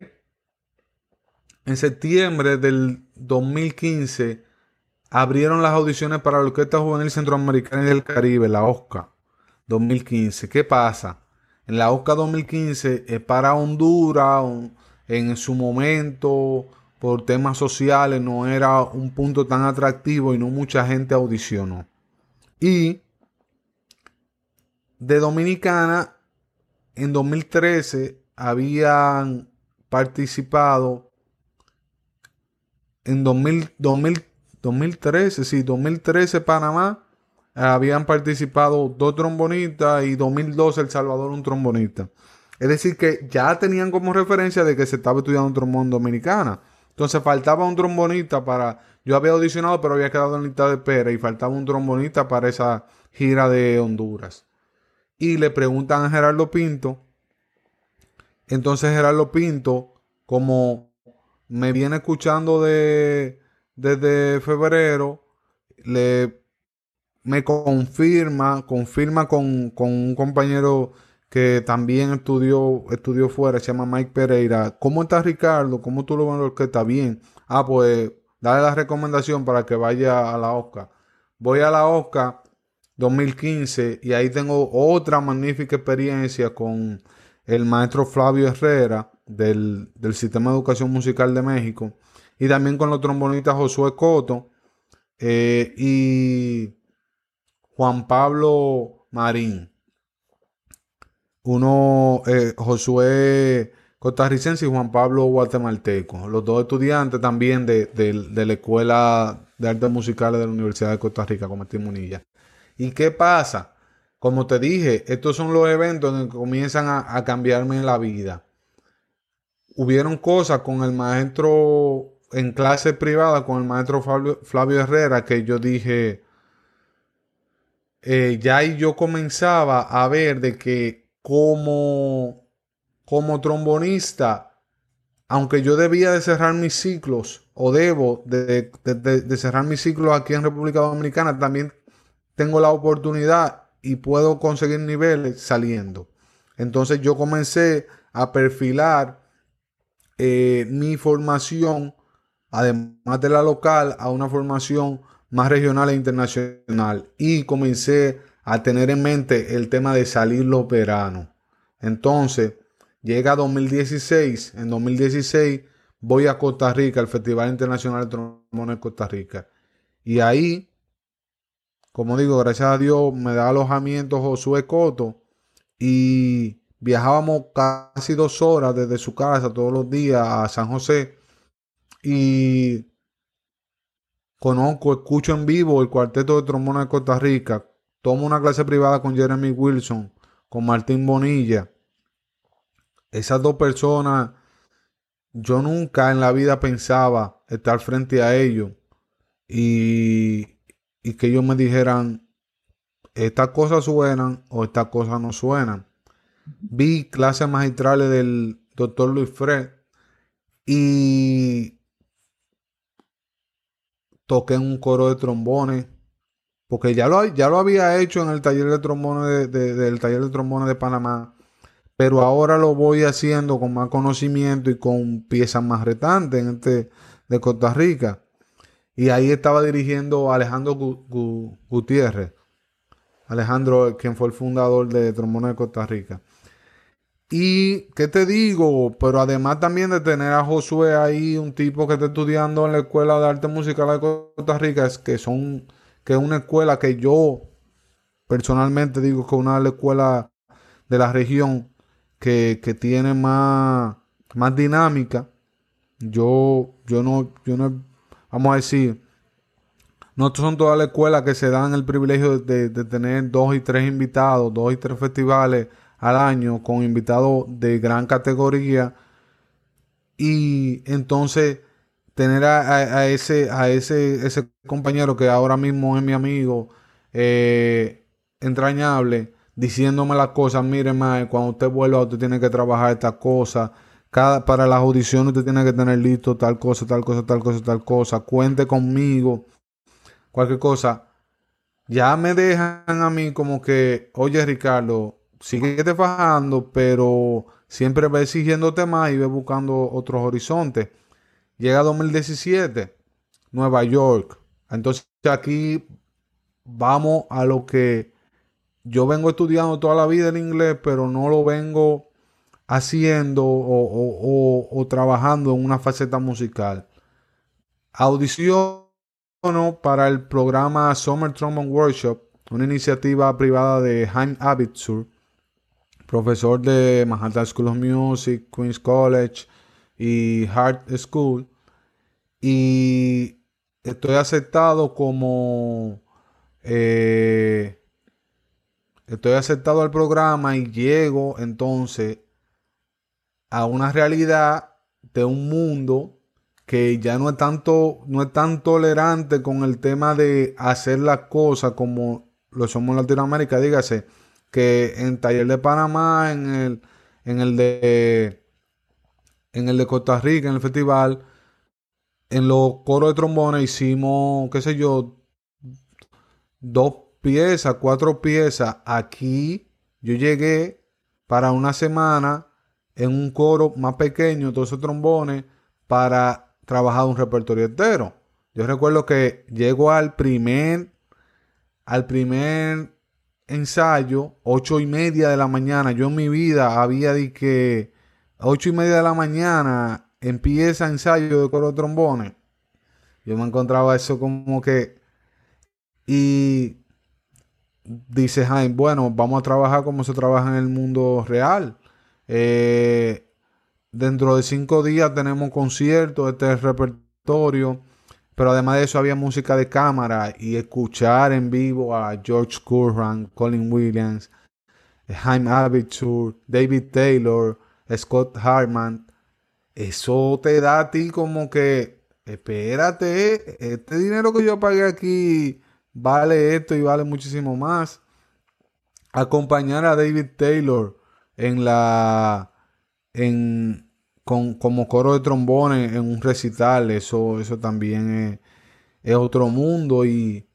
en septiembre del 2015, abrieron las audiciones para la Orquesta Juvenil Centroamericana y del Caribe, la OSCA 2015. ¿Qué pasa? En la OSCA 2015 es para Honduras, en su momento, por temas sociales, no era un punto tan atractivo y no mucha gente audicionó. Y de Dominicana, en 2013 habían participado en 2000, 2000 2013, sí, 2013 Panamá habían participado dos trombonistas y 2012 El Salvador un trombonista. Es decir, que ya tenían como referencia de que se estaba estudiando un trombón dominicana. Entonces faltaba un trombonista para... Yo había audicionado, pero había quedado en lista de espera y faltaba un trombonista para esa gira de Honduras. Y le preguntan a Gerardo Pinto. Entonces Gerardo Pinto, como me viene escuchando de, desde febrero, le me confirma, confirma con, un compañero que también estudió, estudió fuera, se llama Mike Pereira. ¿Cómo está Ricardo? ¿Cómo tú lo ves que está bien? Ah, pues dale la recomendación para que vaya a la OSCA. Voy a la OSCA 2015 y ahí tengo otra magnífica experiencia con el maestro Flavio Herrera del, del Sistema de Educación Musical de México y también con los trombonistas Josué Coto eh, y Juan Pablo Marín. Uno, eh, Josué costarricense y Juan Pablo guatemalteco. Los dos estudiantes también de, la Escuela de Artes Musicales de la Universidad de Costa Rica, como Munilla. ¿Y qué pasa? Como te dije, estos son los eventos que comienzan a, a cambiarme la vida. Hubieron cosas con el maestro en clase privada con el maestro Flavio, Herrera que yo dije, eh, ya yo comenzaba a ver de que como, como trombonista, aunque yo debía de cerrar mis ciclos, o debo de, de cerrar mis ciclos aquí en República Dominicana, también tengo la oportunidad y puedo conseguir niveles saliendo. Entonces yo comencé a perfilar eh, mi formación además de la local, a una formación más regional e internacional. Y comencé a tener en mente el tema de salir los veranos. Entonces, llega 2016. En 2016 voy a Costa Rica, al Festival Internacional de Trombón de Costa Rica. Y ahí, como digo, gracias a Dios, me da alojamiento Josué Coto. Y viajábamos casi dos horas desde su casa todos los días a San José y conozco, escucho en vivo el cuarteto de trombona de Costa Rica, tomo una clase privada con Jeremy Wilson, con Martín Bonilla. Esas dos personas, yo nunca en la vida pensaba estar frente a ellos y, y que ellos me dijeran, estas cosas suenan o estas cosas no suenan. Vi clases magistrales del doctor Luis Fred y toqué un coro de trombones, porque ya lo, ya lo había hecho en el taller de trombones del taller de trombones de Panamá, pero ahora lo voy haciendo con más conocimiento y con piezas más retantes en este de Costa Rica. Y ahí estaba dirigiendo Alejandro Gutiérrez. Alejandro, quien fue el fundador de Trombones de Costa Rica. Y, ¿qué te digo? Pero además también de tener a Josué ahí, un tipo que está estudiando en la Escuela de Arte Musical de Costa Rica, es que son, que es una escuela que yo personalmente digo que es una de las escuelas de la región que, que tiene más, más dinámica. Yo, yo no, yo no, vamos a decir, no son todas las escuelas que se dan el privilegio de, tener dos y tres invitados, dos y tres festivales al año con invitados de gran categoría. Y entonces tener a, ese, a ese, ese compañero que ahora mismo es mi amigo, eh, entrañable, diciéndome las cosas, mire, mae, cuando usted vuelva, usted tiene que trabajar esta cosa. Cada, para las audiciones usted tiene que tener listo tal cosa, tal cosa, tal cosa, tal cosa. Cuente conmigo cualquier cosa, ya me dejan a mí como que, oye Ricardo, sigue te fajando, pero siempre ve exigiéndote más y ve buscando otros horizontes. Llega 2017, Nueva York. Entonces aquí vamos a lo que yo vengo estudiando toda la vida en inglés, pero no lo vengo haciendo o, o trabajando en una faceta musical. Audición para el programa Summer Trombone Workshop, una iniciativa privada de Haim Abitsur, profesor de Manhattan School of Music, Queens College y Hart School. Y estoy aceptado como... Eh, estoy aceptado al programa y llego entonces a una realidad de un mundo que ya no es tanto, no es tan tolerante con el tema de hacer las cosas como lo somos en Latinoamérica, dígase, que en Taller de Panamá, en el, en el de en el de Costa Rica, en el festival, en los coros de trombones hicimos, qué sé yo, dos piezas, cuatro piezas. Aquí yo llegué para una semana en un coro más pequeño, todos esos trombones, para trabajado un repertorio entero. Yo recuerdo que llego al primer, al primer ensayo, ocho y media de la mañana. Yo en mi vida había de que ocho y media de la mañana empieza ensayo de coro trombones. Yo me encontraba eso como que y dice Jaime, bueno, vamos a trabajar como se trabaja en el mundo real. Eh, Dentro de cinco días tenemos conciertos, este repertorio. Pero además de eso había música de cámara y escuchar en vivo a George Curran, Colin Williams, Jaime Abitur, David Taylor, Scott Hartman. Eso te da a ti como que, espérate, este dinero que yo pagué aquí vale esto y vale muchísimo más. Acompañar a David Taylor en la en con, como coro de trombones en un recital, eso, eso también es, otro mundo. Y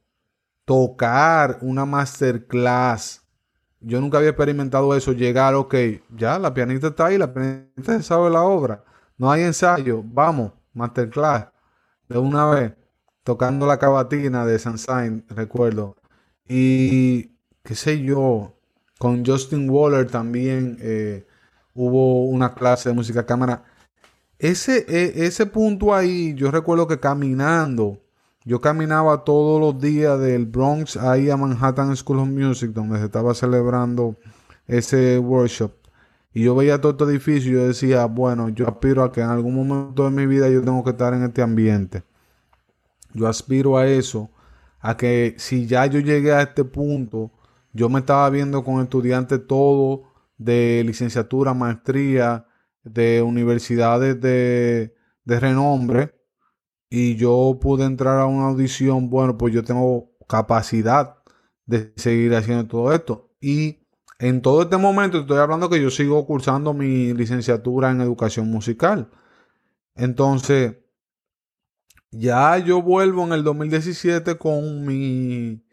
tocar una masterclass. Yo nunca había experimentado eso. Llegar, ok, ya la pianista está ahí, la pianista sabe la obra. No hay ensayo, vamos, masterclass. De una vez, tocando la cavatina de Sunshine, recuerdo. Y qué sé yo, con Justin Waller también. Eh, hubo una clase de música cámara. Ese, e, ese punto ahí, yo recuerdo que caminando, yo caminaba todos los días del Bronx ahí a Manhattan School of Music, donde se estaba celebrando ese workshop. Y yo veía todo este edificio y yo decía, bueno, yo aspiro a que en algún momento de mi vida yo tengo que estar en este ambiente. Yo aspiro a eso, a que si ya yo llegué a este punto, yo me estaba viendo con estudiantes todos de licenciatura, maestría, de universidades de, de renombre y yo pude entrar a una audición, bueno, pues yo tengo capacidad de seguir haciendo todo esto. Y en todo este momento estoy hablando que yo sigo cursando mi licenciatura en educación musical. Entonces, ya yo vuelvo en el 2017 con mi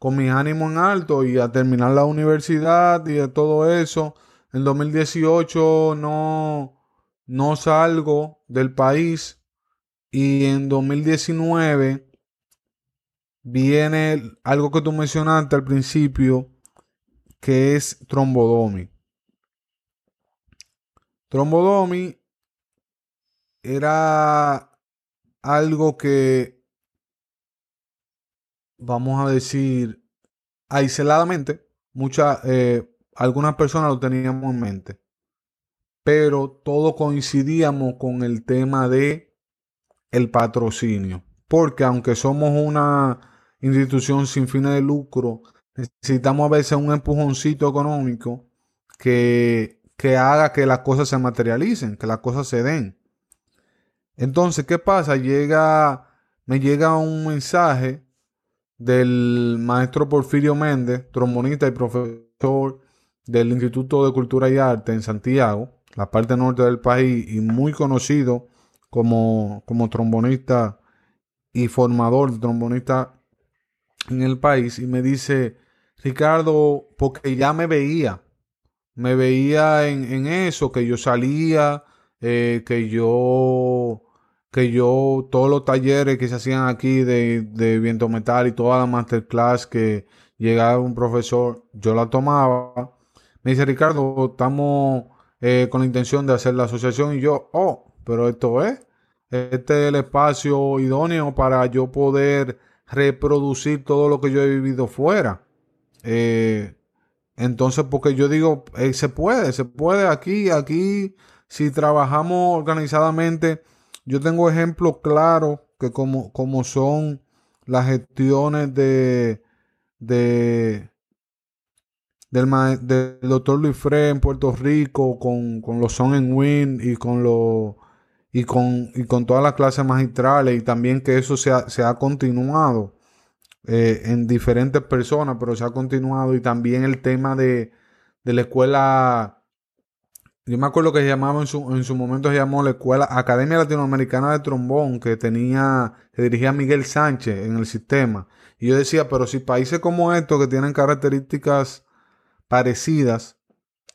con mis ánimos en alto y a terminar la universidad y de todo eso. En 2018 no, no salgo del país y en 2019 viene algo que tú mencionaste al principio, que es trombodomi. Trombodomi era algo que vamos a decir, aisladamente, muchas, eh, algunas personas lo teníamos en mente. pero todos coincidíamos con el tema de el patrocinio, porque aunque somos una institución sin fines de lucro, necesitamos a veces un empujoncito económico que, que haga que las cosas se materialicen, que las cosas se den. Entonces, ¿qué pasa? Llega, me llega un mensaje del maestro Porfirio Méndez, trombonista y profesor del Instituto de Cultura y Arte en Santiago, la parte norte del país, y muy conocido como, como trombonista y formador de trombonista en el país, y me dice, Ricardo, porque ya me veía, me veía en, eso, que yo salía, eh, que yo que yo, todos los talleres que se hacían aquí de, de viento metal y toda la masterclass que llegaba un profesor, yo la tomaba. Me dice, Ricardo, estamos eh, con la intención de hacer la asociación y yo, oh, pero esto es, este es el espacio idóneo para yo poder reproducir todo lo que yo he vivido fuera. Eh, entonces, porque yo digo, eh, se puede, se puede aquí, aquí, si trabajamos organizadamente yo tengo ejemplos claros que como, como son las gestiones de, de del, doctor Luis Frey en Puerto Rico con, los Son en Win y con los y con, y con todas las clases magistrales y también que eso se ha, se ha continuado eh, en diferentes personas, pero se ha continuado y también el tema de, de la escuela yo me acuerdo que se llamaba en su, en su momento se llamó la Escuela Academia Latinoamericana de Trombón, que tenía, que dirigía Miguel Sánchez en el sistema. Y yo decía, pero si países como estos que tienen características parecidas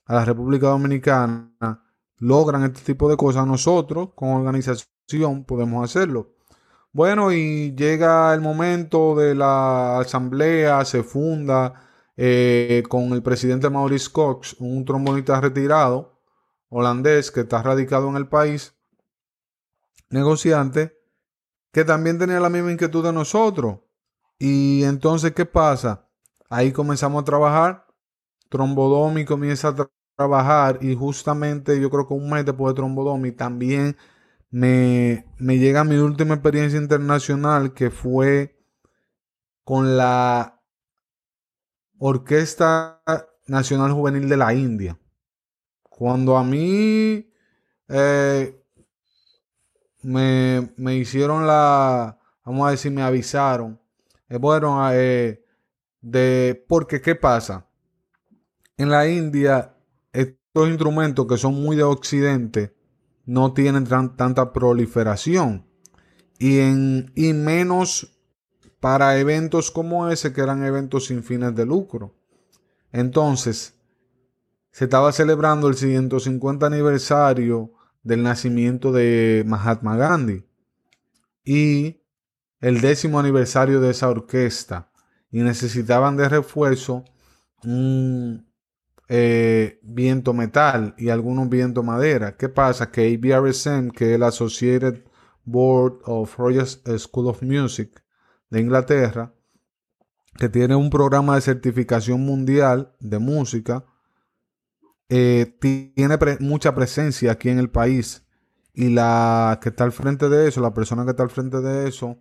a la República Dominicana logran este tipo de cosas, nosotros con organización podemos hacerlo. Bueno, y llega el momento de la asamblea, se funda eh, con el presidente Maurice Cox, un trombonista retirado holandés que está radicado en el país, negociante, que también tenía la misma inquietud de nosotros. Y entonces, ¿qué pasa? Ahí comenzamos a trabajar, Trombodomi comienza a trabajar y justamente yo creo que un mes después de Trombodomi también me, me llega mi última experiencia internacional que fue con la Orquesta Nacional Juvenil de la India. Cuando a mí eh, me, hicieron la, vamos a decir, me avisaron, eh, bueno, eh, de, porque ¿qué pasa? En la India, estos instrumentos que son muy de occidente no tienen tanta proliferación y, en, y menos para eventos como ese que eran eventos sin fines de lucro. Entonces, se estaba celebrando el 150 aniversario del nacimiento de Mahatma Gandhi y el décimo aniversario de esa orquesta y necesitaban de refuerzo un eh, viento metal y algunos viento madera. ¿Qué pasa? Que ABRSM, que es el Associated Board of Royal School of Music de Inglaterra, que tiene un programa de certificación mundial de música, eh, tiene mucha presencia aquí en el país y la que está al frente de eso, la persona que está al frente de eso,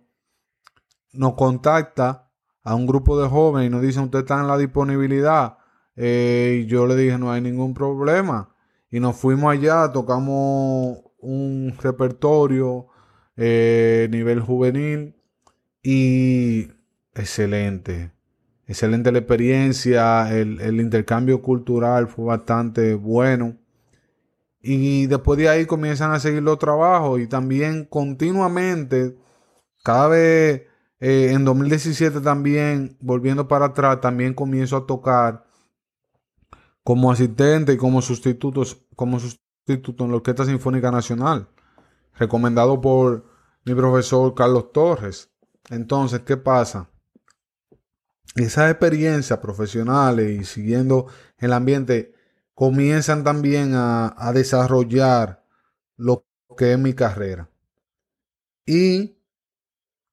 nos contacta a un grupo de jóvenes y nos dice, usted está en la disponibilidad. Eh, y yo le dije, no hay ningún problema. Y nos fuimos allá, tocamos un repertorio eh, nivel juvenil y excelente. Excelente la experiencia, el, intercambio cultural fue bastante bueno. Y después de ahí comienzan a seguir los trabajos y también continuamente, cada vez eh, en 2017 también, volviendo para atrás, también comienzo a tocar como asistente y como sustitutos, como sustituto en la Orquesta Sinfónica Nacional, recomendado por mi profesor Carlos Torres. Entonces, ¿qué pasa? Esas experiencias profesionales y siguiendo el ambiente comienzan también a, desarrollar lo que es mi carrera. Y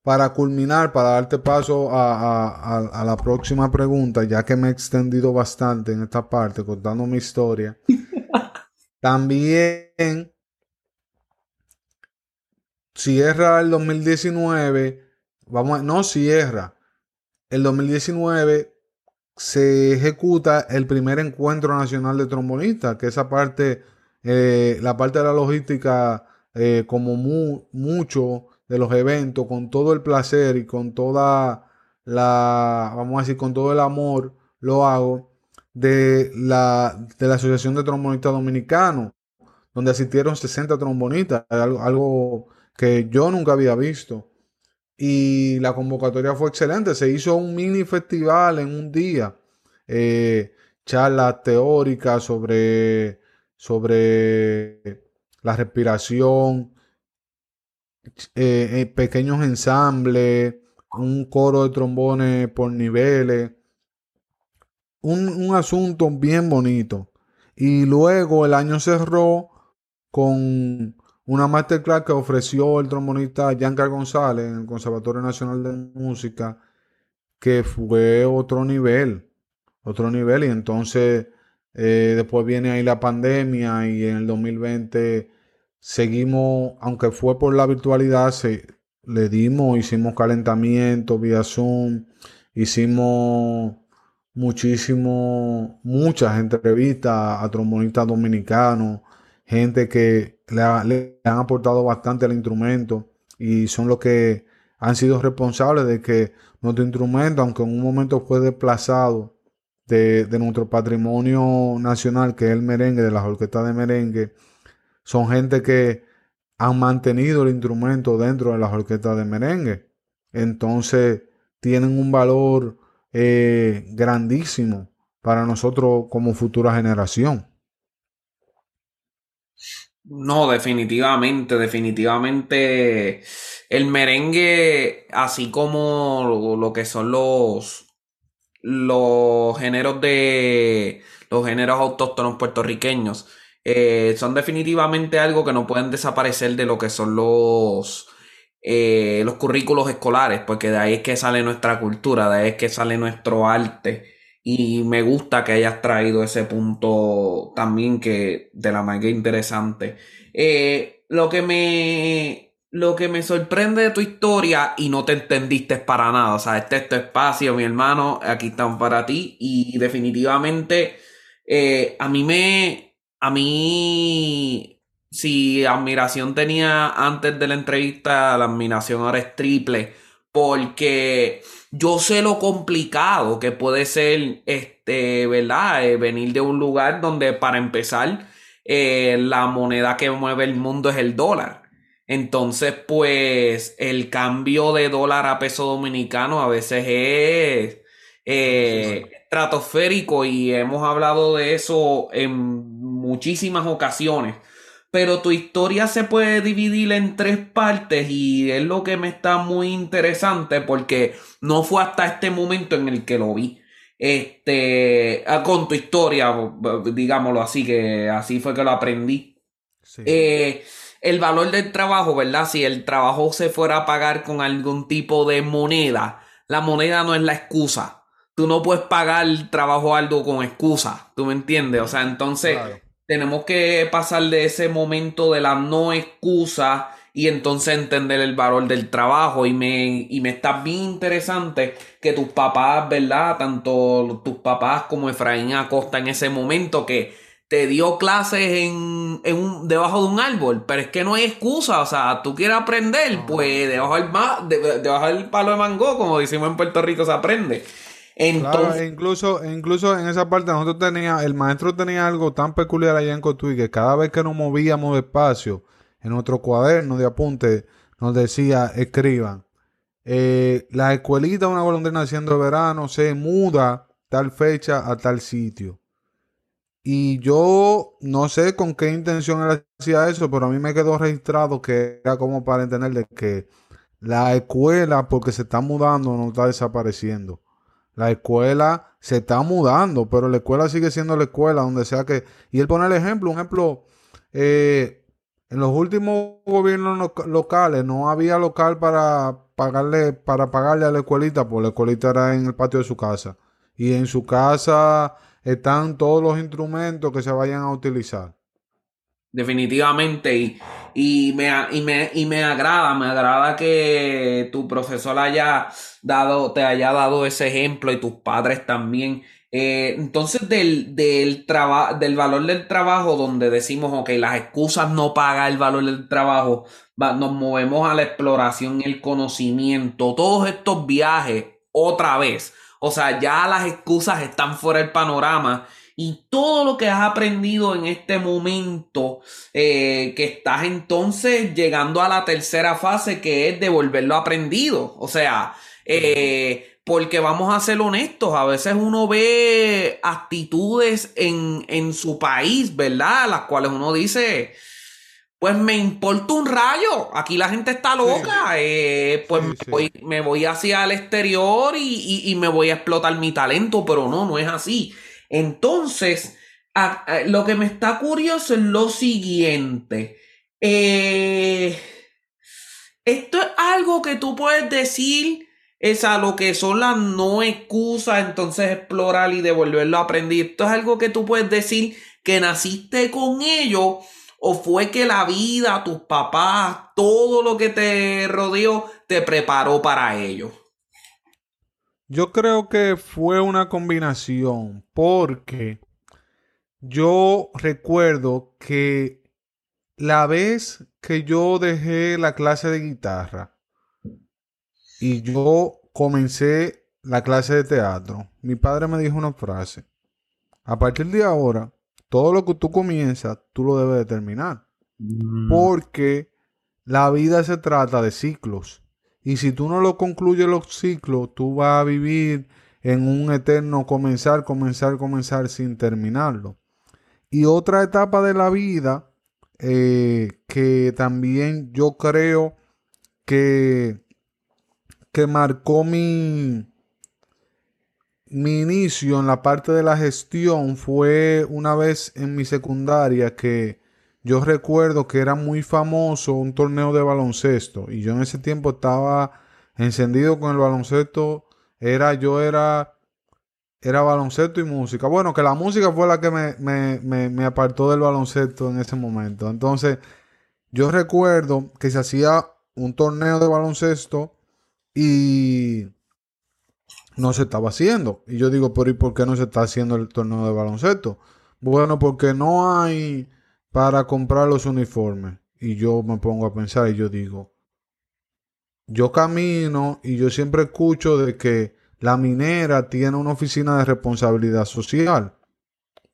para culminar, para darte paso a, la próxima pregunta, ya que me he extendido bastante en esta parte contando mi historia, También cierra el 2019, vamos a, no cierra, el 2019 se ejecuta el primer encuentro nacional de trombonistas, que esa parte, eh, la parte de la logística, eh, como mucho de los eventos, con todo el placer y con toda la, vamos a decir, con todo el amor, lo hago, de la, de la Asociación de Trombonistas Dominicanos, donde asistieron 60 trombonistas, algo que yo nunca había visto. Y la convocatoria fue excelente. Se hizo un mini festival en un día. Eh, charlas teóricas sobre, sobre la respiración, eh, eh, pequeños ensambles, un coro de trombones por niveles. Un, un asunto bien bonito. Y luego el año cerró con una masterclass que ofreció el trombonista Giancar González en el Conservatorio Nacional de Música, que fue otro nivel, otro nivel. Y entonces eh, después viene ahí la pandemia y en el 2020 seguimos, aunque fue por la virtualidad, le dimos, hicimos calentamiento vía Zoom, hicimos muchísimo, muchas entrevistas a trombonistas dominicanos gente que le, han aportado bastante al instrumento y son los que han sido responsables de que nuestro instrumento, aunque en un momento fue desplazado de, nuestro patrimonio nacional, que es el merengue, de las orquestas de merengue, son gente que han mantenido el instrumento dentro de las orquestas de merengue. Entonces tienen un valor eh, grandísimo para nosotros como futura generación. No, definitivamente, definitivamente. El merengue, así como lo, que son los, los géneros de los géneros autóctonos puertorriqueños, eh, son definitivamente algo que no pueden desaparecer de lo que son los, eh, los currículos escolares, porque de ahí es que sale nuestra cultura, de ahí es que sale nuestro arte. Y me gusta que hayas traído ese punto también que de la manera interesante. Eh, lo que me lo que me sorprende de tu historia y no te entendiste para nada. O sea, este es tu espacio, mi hermano. Aquí están para ti. Y definitivamente, eh, a mí me. A mí. Si admiración tenía antes de la entrevista, la admiración ahora es triple. Porque yo sé lo complicado que puede ser, este, ¿verdad? Eh, venir de un lugar donde para empezar eh, la moneda que mueve el mundo es el dólar. Entonces, pues el cambio de dólar a peso dominicano a veces es eh, estratosférico y hemos hablado de eso en muchísimas ocasiones pero tu historia se puede dividir en tres partes y es lo que me está muy interesante porque no fue hasta este momento en el que lo vi. Este, ah, con tu historia, digámoslo así, que así fue que lo aprendí. Eh, el valor del trabajo, ¿verdad? Si el trabajo se fuera a pagar con algún tipo de moneda, la moneda no es la excusa. Tú no puedes pagar el trabajo algo con excusa, ¿tú me entiendes? O sea, entonces tenemos que pasar de ese momento de la no excusa y entonces entender el valor del trabajo. Y me, y me está bien interesante que tus papás, ¿verdad? Tanto tus papás como Efraín Acosta en ese momento que te dio clases en, en debajo de un árbol, pero es que no hay excusa, o sea, tú quieres aprender, pues debajo del, debajo del palo de mango, como decimos en Puerto Rico, se aprende. Entonces, e incluso, e incluso en esa parte nosotros tenía, el maestro tenía algo tan peculiar allá en Cotuí que cada vez que nos movíamos despacio en nuestro cuaderno de apunte nos decía escriban eh, la escuelita de una golondrina haciendo verano se muda tal fecha a tal sitio. Y yo no sé con qué intención él hacía eso, pero a mí me quedó registrado que era como para entender de que la escuela, porque se está mudando, no está desapareciendo. La escuela se está mudando, pero la escuela sigue siendo la escuela, donde sea que... Y él pone el ejemplo, un ejemplo, eh, en los últimos gobiernos locales no había local para pagarle, para pagarle a la escuelita, porque la escuelita era en el patio de su casa. Y en su casa están todos los instrumentos que se vayan a utilizar. Definitivamente. Y, y, me, y, me, y me agrada, me agrada que tu profesor haya dado, te haya dado ese ejemplo y tus padres también. Eh, entonces, del, del, del valor del trabajo, donde decimos, ok, las excusas no pagan el valor del trabajo, nos movemos a la exploración el conocimiento, todos estos viajes, otra vez. O sea, ya las excusas están fuera del panorama y todo lo que has aprendido en este momento, eh, que estás entonces llegando a la tercera fase, que es devolverlo aprendido. O sea, eh, porque vamos a ser honestos, a veces uno ve actitudes en, en su país, ¿verdad? Las cuales uno dice, pues me importa un rayo. Aquí la gente está loca. Eh, pues me, voy, hacia el exterior y, me voy a explotar mi talento, pero no, no es así. Entonces, lo que me está curioso es lo siguiente. Eh, esto es algo que tú puedes decir, es a lo que son las no excusas, entonces explorar y devolverlo a aprender. Esto es algo que tú puedes decir que naciste con ello o fue que la vida, tus papás, todo lo que te rodeó te preparó para ello. Yo creo que fue una combinación porque yo recuerdo que la vez que yo dejé la clase de guitarra y yo comencé la clase de teatro, mi padre me dijo una frase. A partir de ahora, todo lo que tú comienzas, tú lo debes de terminar. Mm. Porque la vida se trata de ciclos. Y si tú no lo concluyes los ciclos, tú vas a vivir en un eterno comenzar, comenzar, comenzar sin terminarlo. Y otra etapa de la vida eh, que también yo creo que, que marcó mi, mi inicio en la parte de la gestión fue una vez en mi secundaria que yo recuerdo que era muy famoso un torneo de baloncesto y yo en ese tiempo estaba encendido con el baloncesto. Era, yo era, era baloncesto y música. Bueno, que la música fue la que me, me, me, apartó del baloncesto en ese momento. Entonces, yo recuerdo que se hacía un torneo de baloncesto y no se estaba haciendo. Y yo digo, pero ¿y por qué no se está haciendo el torneo de baloncesto? Bueno, porque no hay para comprar los uniformes. Y yo me pongo a pensar y yo digo, yo camino y yo siempre escucho de que la minera tiene una oficina de responsabilidad social.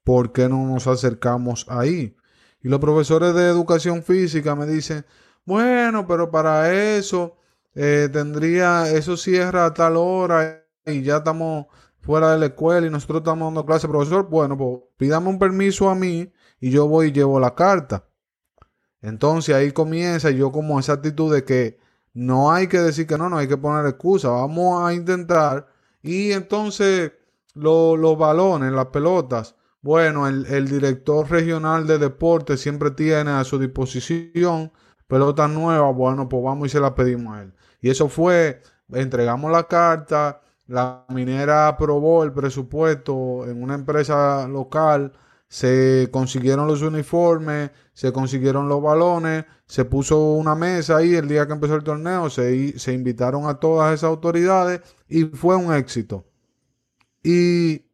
¿Por qué no nos acercamos ahí? Y los profesores de educación física me dicen, bueno, pero para eso eh, tendría, eso cierra a tal hora y ya estamos fuera de la escuela y nosotros estamos dando clase, profesor, bueno, pues pídame un permiso a mí y yo voy y llevo la carta. Entonces ahí comienza yo como esa actitud de que no hay que decir que no, no hay que poner excusa, vamos a intentar. Y entonces los balones, las pelotas, bueno, el, el, director regional de deporte siempre tiene a su disposición pelotas nuevas, bueno, pues vamos y se las pedimos a él. Y eso fue, entregamos la carta, la minera aprobó el presupuesto en una empresa local, se consiguieron los uniformes, se consiguieron los balones, se puso una mesa ahí el día que empezó el torneo, se, invitaron a todas esas autoridades y fue un éxito. Y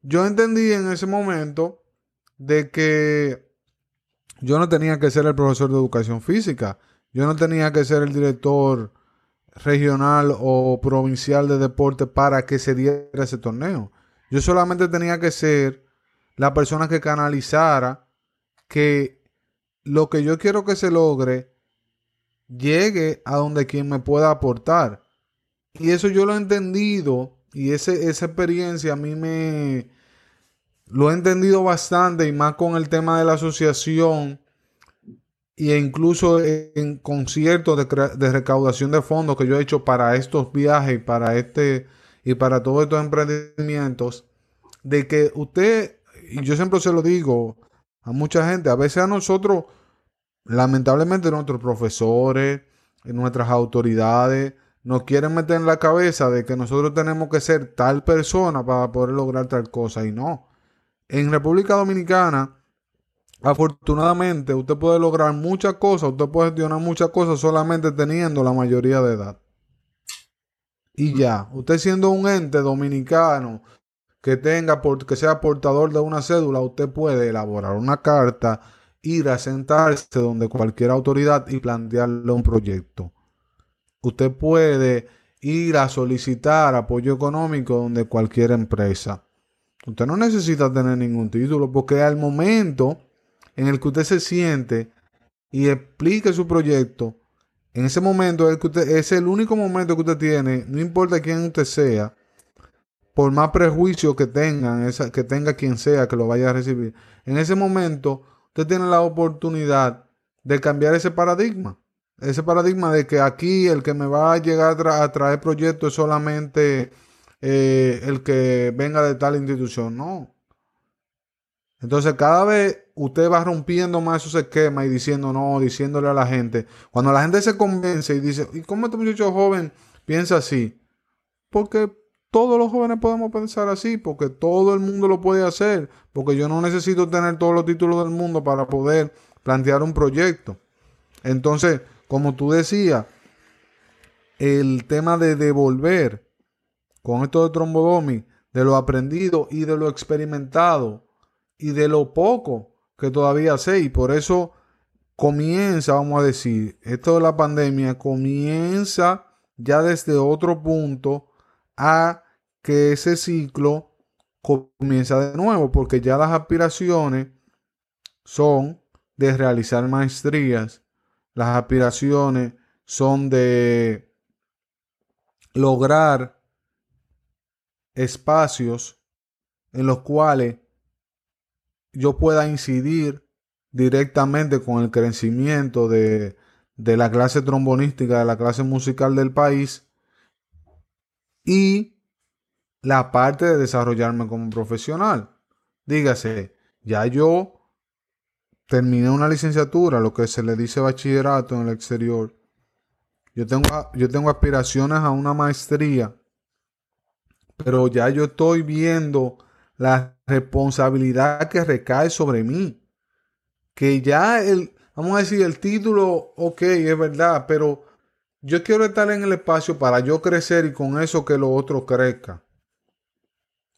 yo entendí en ese momento de que yo no tenía que ser el profesor de educación física, yo no tenía que ser el director regional o provincial de deporte para que se diera ese torneo. Yo solamente tenía que ser la persona que canalizara que lo que yo quiero que se logre llegue a donde quien me pueda aportar. Y eso yo lo he entendido y ese, esa experiencia a mí me lo he entendido bastante y más con el tema de la asociación e incluso en conciertos de, recaudación de fondos que yo he hecho para estos viajes y para este y para todos estos emprendimientos, de que usted, y yo siempre se lo digo a mucha gente, a veces a nosotros, lamentablemente nuestros profesores, nuestras autoridades, nos quieren meter en la cabeza de que nosotros tenemos que ser tal persona para poder lograr tal cosa y no. En República Dominicana, afortunadamente usted puede lograr muchas cosas, usted puede gestionar muchas cosas solamente teniendo la mayoría de edad. Y ya, usted siendo un ente dominicano que tenga, que sea portador de una cédula, usted puede elaborar una carta, ir a sentarse donde cualquier autoridad y plantearle un proyecto. Usted puede ir a solicitar apoyo económico donde cualquier empresa. Usted no necesita tener ningún título porque al momento en el que usted se siente y explique su proyecto, en ese momento es, que usted, es el único momento que usted tiene, no importa quién usted sea, por más prejuicio que tengan, que tenga quien sea que lo vaya a recibir, en ese momento usted tiene la oportunidad de cambiar ese paradigma. Ese paradigma de que aquí el que me va a llegar a, traer proyectos es solamente eh, el que venga de tal institución. No. Entonces cada vez usted va rompiendo más esos esquemas y diciendo no, diciéndole a la gente. Cuando la gente se convence y dice, ¿y cómo este muchacho joven piensa así? Porque todos los jóvenes podemos pensar así, porque todo el mundo lo puede hacer, porque yo no necesito tener todos los títulos del mundo para poder plantear un proyecto. Entonces, como tú decías, el tema de devolver con esto de trombodomi, de lo aprendido y de lo experimentado y de lo poco que todavía sé, y por eso comienza, vamos a decir, esto de la pandemia comienza ya desde otro punto a que ese ciclo comienza de nuevo, porque ya las aspiraciones son de realizar maestrías, las aspiraciones son de lograr espacios en los cuales yo pueda incidir directamente con el crecimiento de, de la clase trombonística, de la clase musical del país y la parte de desarrollarme como profesional. Dígase, ya yo terminé una licenciatura, lo que se le dice bachillerato en el exterior. Yo tengo, yo tengo aspiraciones a una maestría, pero ya yo estoy viendo la responsabilidad que recae sobre mí. Que ya el, vamos a decir, el título, ok, es verdad, pero yo quiero estar en el espacio para yo crecer y con eso que lo otro crezca.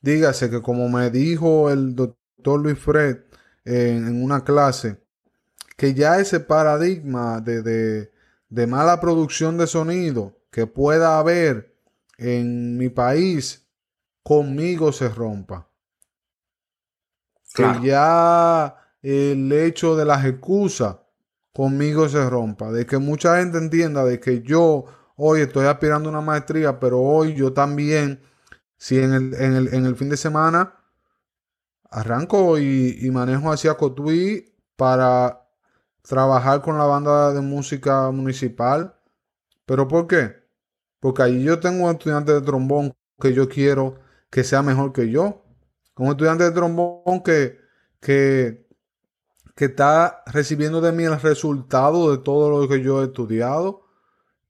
Dígase que como me dijo el doctor Luis Fred en, una clase, que ya ese paradigma de, de, de mala producción de sonido que pueda haber en mi país, conmigo se rompa. Que ya el hecho de las excusas conmigo se rompa, de que mucha gente entienda de que yo hoy estoy aspirando a una maestría, pero hoy yo también, si en el, en el, fin de semana arranco y, manejo hacia Cotuí para trabajar con la banda de música municipal. ¿Pero por qué? Porque allí yo tengo un estudiante de trombón que yo quiero que sea mejor que yo. Un estudiante de trombón que, que que está recibiendo de mí el resultado de todo lo que yo he estudiado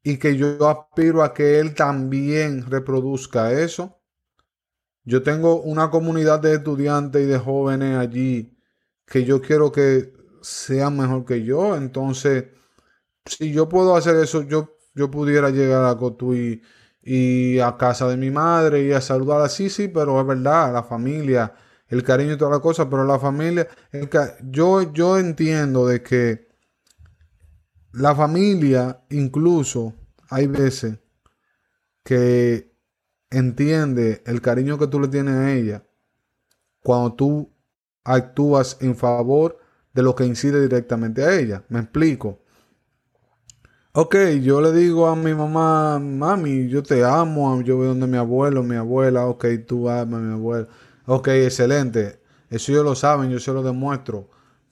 y que yo aspiro a que él también reproduzca eso. Yo tengo una comunidad de estudiantes y de jóvenes allí que yo quiero que sean mejor que yo. Entonces, si yo puedo hacer eso, yo, yo pudiera llegar a Cotuí y a casa de mi madre y a saludar así, sí, pero es verdad, la familia el cariño y toda la cosa, pero la familia, yo, yo entiendo de que la familia incluso hay veces que entiende el cariño que tú le tienes a ella cuando tú actúas en favor de lo que incide directamente a ella. Me explico. Ok, yo le digo a mi mamá, mami, yo te amo, yo voy donde mi abuelo, mi abuela, ok, tú amas a mi abuelo. Ok, excelente. Eso ellos lo saben, yo se lo demuestro.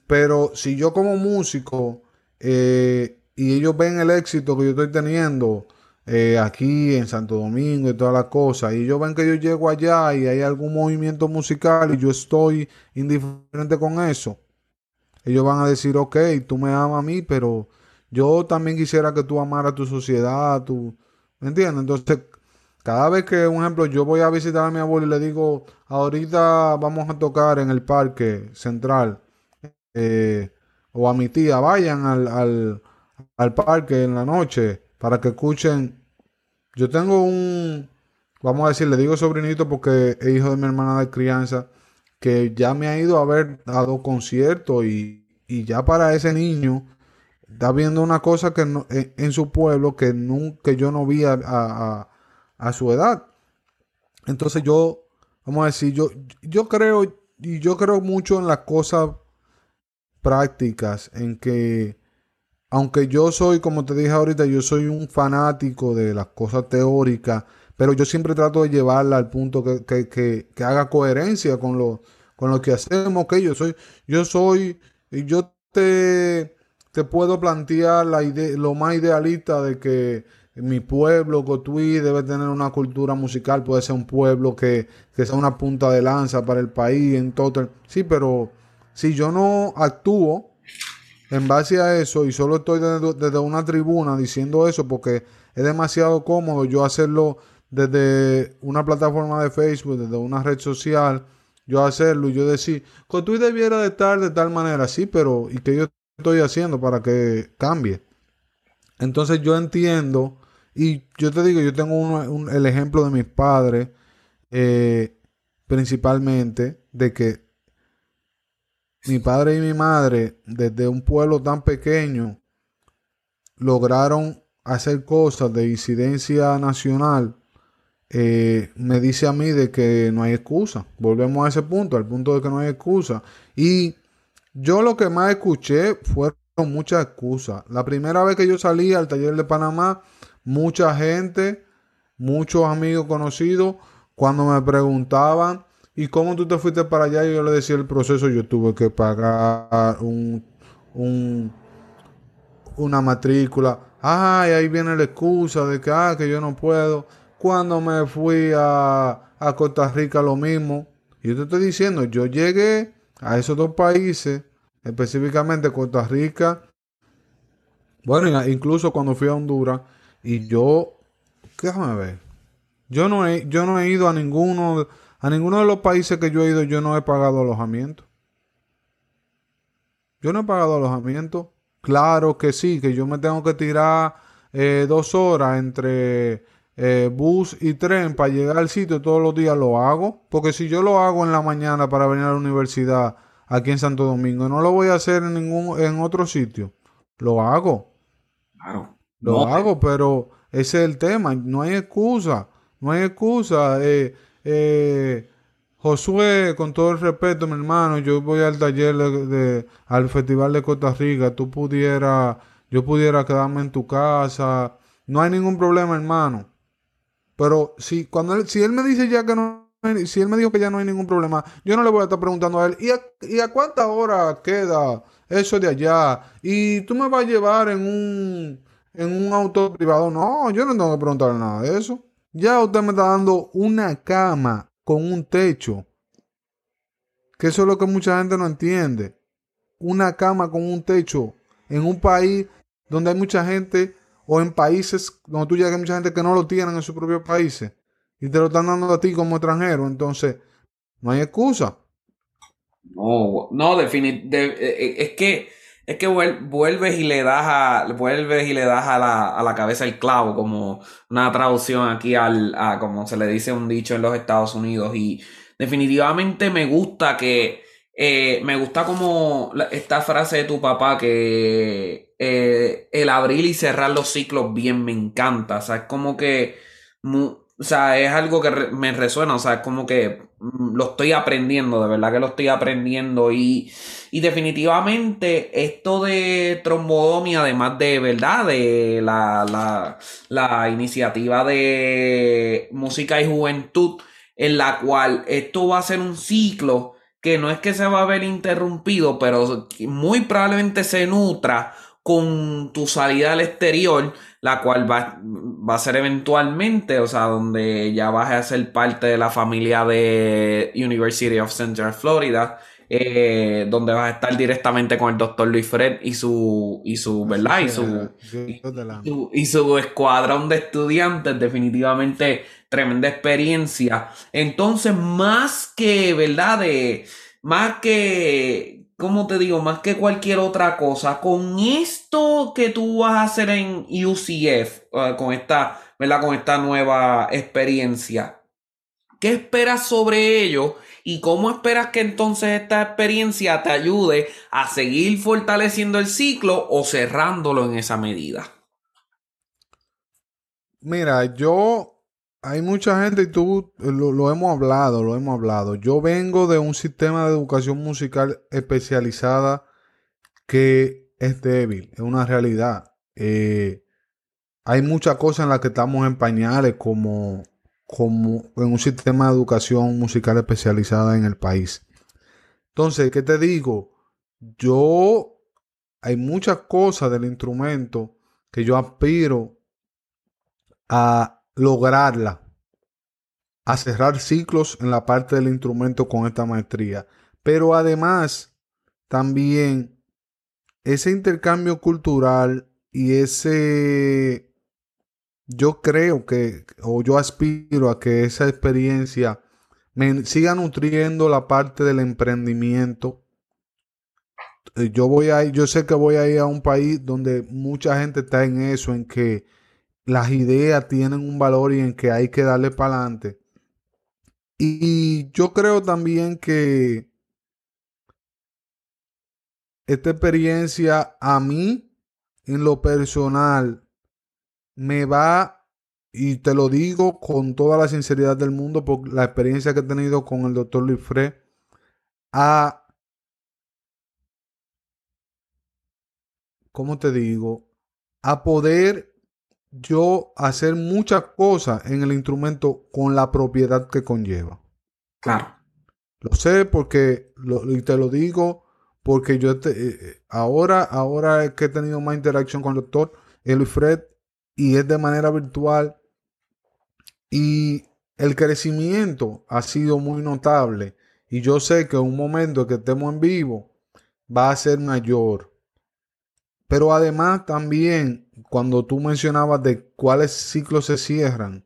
Pero si yo como músico eh, y ellos ven el éxito que yo estoy teniendo eh, aquí en Santo Domingo y todas las cosas, y ellos ven que yo llego allá y hay algún movimiento musical y yo estoy indiferente con eso, ellos van a decir, ok, tú me amas a mí, pero yo también quisiera que tú amaras tu sociedad, tu... ¿Me entiendes? Entonces, cada vez que, un ejemplo, yo voy a visitar a mi abuelo y le digo, ahorita vamos a tocar en el parque central. eh, o a mi tía, vayan al, al parque en la noche para que escuchen. Yo tengo un, vamos a decir, le digo sobrinito porque es hijo de mi hermana de crianza, que ya me ha ido a ver a dos conciertos y, y ya para ese niño está viendo una cosa que no, en, su pueblo que, nunca, yo no vi a, a, a, su edad. Entonces yo, vamos a decir, yo, yo creo, y yo creo mucho en las cosas prácticas, en que, aunque yo soy, como te dije ahorita, yo soy un fanático de las cosas teóricas, pero yo siempre trato de llevarla al punto que, que, que, que haga coherencia con lo, con lo que hacemos, que yo soy, yo soy, yo te te puedo plantear la lo más idealista de que mi pueblo, Cotuí, debe tener una cultura musical, puede ser un pueblo que, sea una punta de lanza para el país, en todo. Sí, pero si yo no actúo en base a eso y solo estoy desde, una tribuna diciendo eso porque es demasiado cómodo yo hacerlo desde una plataforma de Facebook, desde una red social, yo hacerlo y yo decir, Cotuí debiera de estar de tal manera, sí, pero ¿y que yo estoy haciendo para que cambie? Entonces yo entiendo, y yo te digo, yo tengo el ejemplo de mis padres, eh, principalmente, de que mi padre y mi madre, desde un pueblo tan pequeño, lograron hacer cosas de incidencia nacional, eh, me dice a mí de que no hay excusa. Volvemos a ese punto, al punto de que no hay excusa. Y yo lo que más escuché fueron muchas excusas. La primera vez que yo salí al taller de Panamá, mucha gente, muchos amigos conocidos, cuando me preguntaban, ¿y cómo tú te fuiste para allá? Yo le decía el proceso, yo tuve que pagar un, una matrícula. Ay, ahí viene la excusa de que, ah, que yo no puedo. Cuando me fui a, a Costa Rica, lo mismo. Yo te estoy diciendo, yo llegué a esos dos países, específicamente Costa Rica. Bueno, incluso cuando fui a Honduras y yo, déjame ver, yo no he, yo no he ido a ninguno, a ninguno de los países que yo he ido, yo no he pagado alojamiento. Yo no he pagado alojamiento. Claro que sí, que yo me tengo que tirar eh, dos horas entre eh, bus y tren para llegar al sitio todos los días lo hago. Porque si yo lo hago en la mañana para venir a la universidad aquí en Santo Domingo, no lo voy a hacer en ningún en otro sitio. Lo hago. Claro. Lo hago, pero ese es el tema. No hay excusa. No hay excusa. Eh, eh, Josué, con todo el respeto, mi hermano, yo voy al taller de, al Festival de Costa Rica. Tú pudiera, yo pudiera quedarme en tu casa. No hay ningún problema, hermano. Pero si, cuando él, si él me dice ya que no, si él me dijo que ya no hay ningún problema, yo no le voy a estar preguntando a él, ¿y a, y a cuánta hora queda eso de allá? Y tú me vas a llevar en un, en un auto privado. No, yo no tengo que preguntarle nada de eso. Ya usted me está dando una cama con un techo. Que eso es lo que mucha gente no entiende. Una cama con un techo en un país donde hay mucha gente o en países donde tú llegas hay mucha gente que no lo tienen en sus propios países y te lo están dando a ti como extranjero, entonces no hay excusa. No, no, definitivamente, eh, eh, es que es que vuelves y le das a vuelves y le das a la, a la cabeza el clavo como una traducción aquí al a como se le dice un dicho en los Estados Unidos y definitivamente me gusta que eh, me gusta como esta frase de tu papá que eh, el abrir y cerrar los ciclos bien me encanta. O sea, es como que. o sea, es algo que me resuena. O sea, es como que lo estoy aprendiendo, de verdad que lo estoy aprendiendo. Y, y definitivamente esto de trombodomia, además de verdad, de la, la, la iniciativa de música y juventud, en la cual esto va a ser un ciclo que no es que se va a ver interrumpido, pero muy probablemente se nutra con tu salida al exterior, la cual va, va, a ser eventualmente, o sea, donde ya vas a ser parte de la familia de University of Central Florida, eh, donde vas a estar directamente con el doctor Luis Fred y su, y su, ¿verdad? Y su, y su escuadrón de estudiantes, definitivamente tremenda experiencia. Entonces, más que, ¿verdad? De, más que, como te digo, más que cualquier otra cosa, con esto que tú vas a hacer en UCF, eh, con esta, ¿verdad? Con esta nueva experiencia, ¿qué esperas sobre ello? ¿Y cómo esperas que entonces esta experiencia te ayude a seguir fortaleciendo el ciclo o cerrándolo en esa medida? Mira, yo hay mucha gente y tú eh, lo, hemos hablado, lo hemos hablado. Yo vengo de un sistema de educación musical especializada que es débil, es una realidad. Eh, hay muchas cosas en las que estamos en pañales como, como en un sistema de educación musical especializada en el país. Entonces, ¿qué te digo? Yo, hay muchas cosas del instrumento que yo aspiro a lograrla, a cerrar ciclos en la parte del instrumento con esta maestría. Pero además, también ese intercambio cultural y ese, yo creo que, o yo aspiro a que esa experiencia me siga nutriendo la parte del emprendimiento. Eh, yo voy a yo sé que voy a ir a un país donde mucha gente está en eso, en que las ideas tienen un valor y en que hay que darle para adelante. Y yo creo también que esta experiencia a mí, en lo personal, me va, y te lo digo con toda la sinceridad del mundo, por la experiencia que he tenido con el doctor Luis a, ¿cómo te digo? A poder yo hacer muchas cosas en el instrumento con la propiedad que conlleva. Claro. Lo sé porque, y te lo digo porque yo te, eh, eh, ahora, ahora que he tenido más interacción con el doctor Fred y es de manera virtual y el crecimiento ha sido muy notable y yo sé que un momento que estemos en vivo va a ser mayor. Pero además también cuando tú mencionabas de cuáles ciclos se cierran,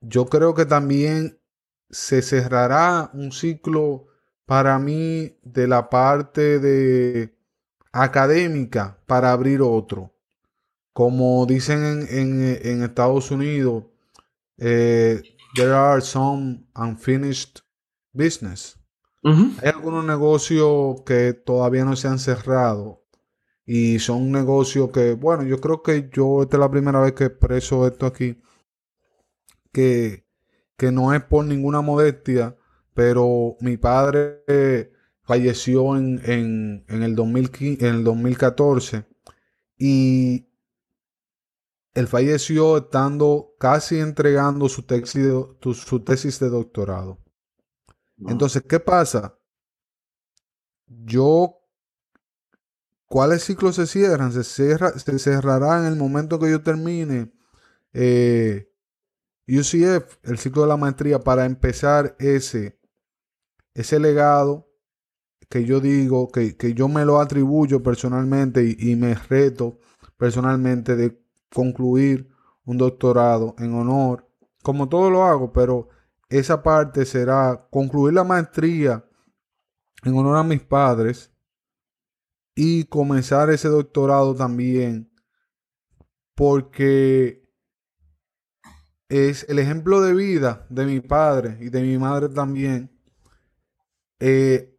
yo creo que también se cerrará un ciclo para mí de la parte de académica para abrir otro. Como dicen en, Estados Unidos, eh, there are some unfinished business. Hay algunos negocios que todavía no se han cerrado y son negocios que, bueno, yo creo que yo esta es la primera vez que expreso esto aquí, que, que no es por ninguna modestia, pero mi padre falleció en, en, en, el 2015, en el 2014 y él falleció estando casi entregando su tesis de, su tesis de doctorado. Entonces, ¿qué pasa? Yo ¿Cuáles ciclos se cierran? Se, cierra, se cerrará en el momento que yo termine eh, UCF, el ciclo de la maestría, para empezar ese, ese legado que yo digo, que, yo me lo atribuyo personalmente y, y, me reto personalmente de concluir un doctorado en honor, como todo lo hago, pero esa parte será concluir la maestría en honor a mis padres y comenzar ese doctorado también, porque es el ejemplo de vida de mi padre y de mi madre también. Eh,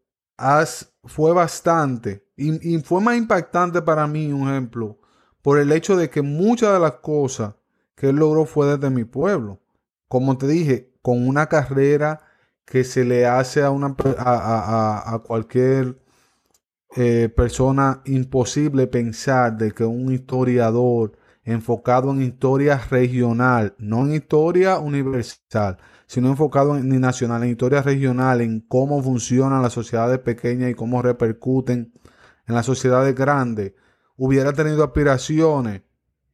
fue bastante y, fue más impactante para mí, un ejemplo, por el hecho de que muchas de las cosas que él logró fue desde mi pueblo. Como te dije, con una carrera que se le hace a, una, a, a cualquier eh, persona imposible pensar de que un historiador enfocado en historia regional, no en historia universal, sino enfocado en, ni nacional, en historia regional, en cómo funcionan las sociedades pequeñas y cómo repercuten en las sociedades grandes, hubiera tenido aspiraciones.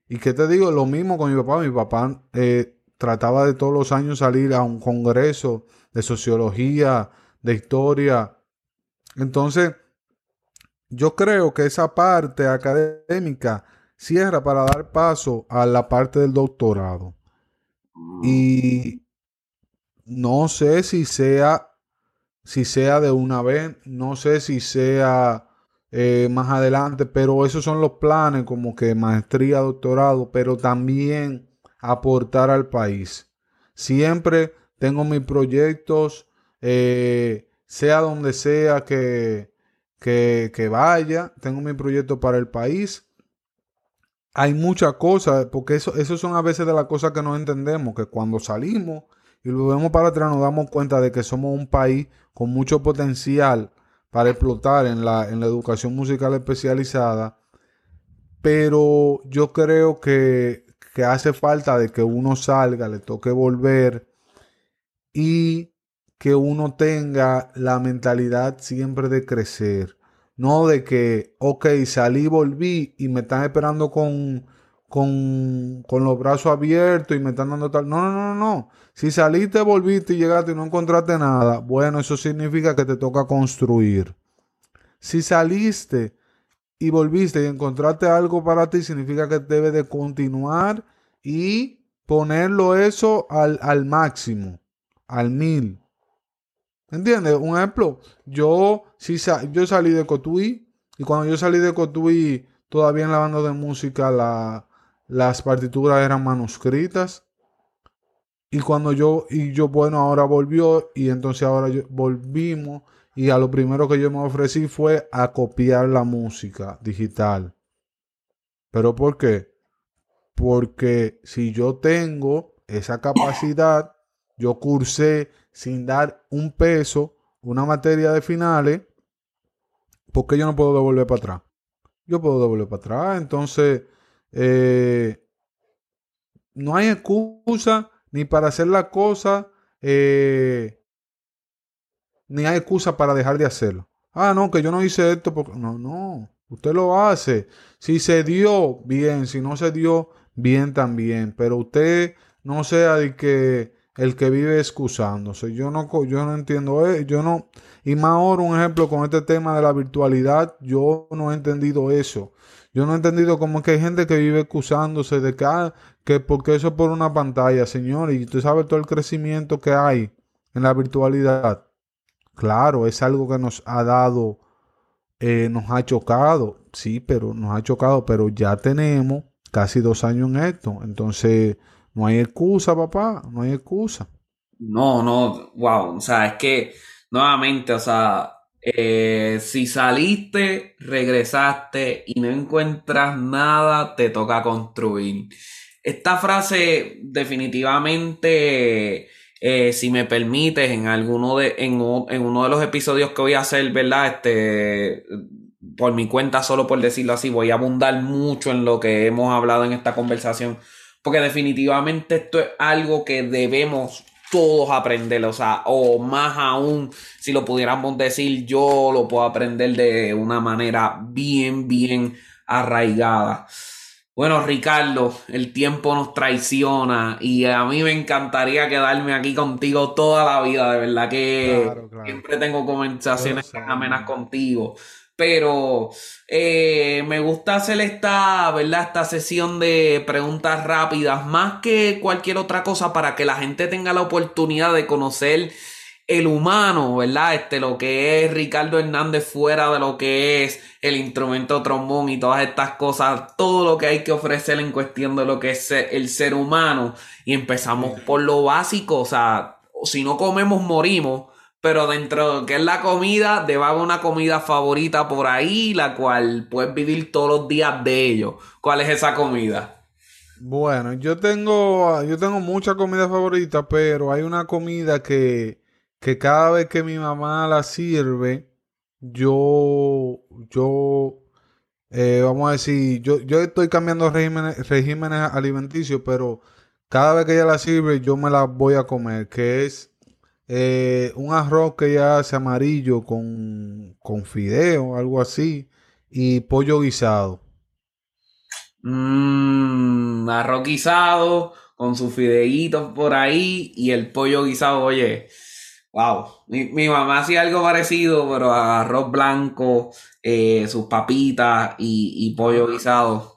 Y que te digo, lo mismo con mi papá. Mi papá eh, trataba de todos los años salir a un congreso de sociología, de historia. Entonces, yo creo que esa parte académica cierra para dar paso a la parte del doctorado. Y no sé si sea, si sea de una vez, no sé si sea eh, más adelante, pero esos son los planes como que maestría, doctorado, pero también aportar al país. Siempre tengo mis proyectos, eh, sea donde sea que, que, vaya, tengo mi proyecto para el país. Hay muchas cosas, porque eso, eso son a veces de las cosas que no entendemos, que cuando salimos y lo vemos para atrás nos damos cuenta de que somos un país con mucho potencial para explotar en la, en la educación musical especializada, pero yo creo que, que hace falta de que uno salga, le toque volver y que uno tenga la mentalidad siempre de crecer. No de que, ok, salí, volví y me están esperando con, con, con los brazos abiertos y me están dando tal. No, no, no, no. Si saliste, volviste y llegaste y no encontraste nada, bueno, eso significa que te toca construir. Si saliste y volviste y encontraste algo para ti, significa que debes de continuar y ponerlo eso al, al máximo, al mil. ¿Entiendes? Un ejemplo, yo, si yo salí de Cotuí y cuando yo salí de Cotuí, todavía en la banda de música la, las partituras eran manuscritas. Y cuando yo, y yo, bueno, ahora volvió y entonces ahora volvimos y a lo primero que yo me ofrecí fue a copiar la música digital. ¿Pero por qué? Porque si yo tengo esa capacidad, yo cursé sin dar un peso, una materia de finales, ¿por qué yo no puedo devolver para atrás? Yo puedo devolver para atrás. Entonces, eh, no hay excusa ni para hacer la cosa, eh, ni hay excusa para dejar de hacerlo. Ah, no, que yo no hice esto porque... No, no, usted lo hace. Si se dio, bien. Si no se dio, bien también. Pero usted no sea de que el que vive excusándose. Yo no, yo no entiendo, eh, yo no, y más ahora un ejemplo con este tema de la virtualidad, yo no he entendido eso. Yo no he entendido cómo es que hay gente que vive excusándose de que, ah, que porque eso es por una pantalla, señor, y usted sabe todo el crecimiento que hay en la virtualidad. Claro, es algo que nos ha dado, eh, nos ha chocado, sí, pero nos ha chocado, pero ya tenemos casi dos años en esto. Entonces, no hay excusa, papá, no hay excusa. No, no, wow, o sea, es que nuevamente, o sea, eh, si saliste, regresaste y no encuentras nada, te toca construir. Esta frase definitivamente, eh, si me permites, en alguno de, en, en, uno de los episodios que voy a hacer, ¿verdad? Este, por mi cuenta, solo por decirlo así, voy a abundar mucho en lo que hemos hablado en esta conversación porque definitivamente esto es algo que debemos todos aprender, o sea, o más aún, si lo pudiéramos decir, yo lo puedo aprender de una manera bien, bien arraigada. Bueno, Ricardo, el tiempo nos traiciona y a mí me encantaría quedarme aquí contigo toda la vida, de verdad que siempre tengo conversaciones amenas contigo pero eh, me gusta hacer esta, ¿verdad? Esta sesión de preguntas rápidas, más que cualquier otra cosa, para que la gente tenga la oportunidad de conocer el humano, ¿verdad? Este, lo que es Ricardo Hernández fuera de lo que es el instrumento trombón y todas estas cosas, todo lo que hay que ofrecer en cuestión de lo que es el ser humano. Y empezamos por lo básico, o sea, si no comemos, morimos pero dentro que es la comida, debe haber una comida favorita por ahí, la cual puedes vivir todos los días de ello. ¿Cuál es esa comida? Bueno, yo tengo, yo tengo mucha comida favorita, pero hay una comida que, que cada vez que mi mamá la sirve, yo, yo, eh, vamos a decir, yo, yo estoy cambiando regímenes, regímenes alimenticios, pero cada vez que ella la sirve, yo me la voy a comer, que es eh, un arroz que ya hace amarillo con, con fideo, algo así, y pollo guisado. Mmm, arroz guisado con sus fideitos por ahí y el pollo guisado, oye, wow. Mi, mamá hacía algo parecido, pero arroz blanco, eh, sus papitas y, y pollo guisado.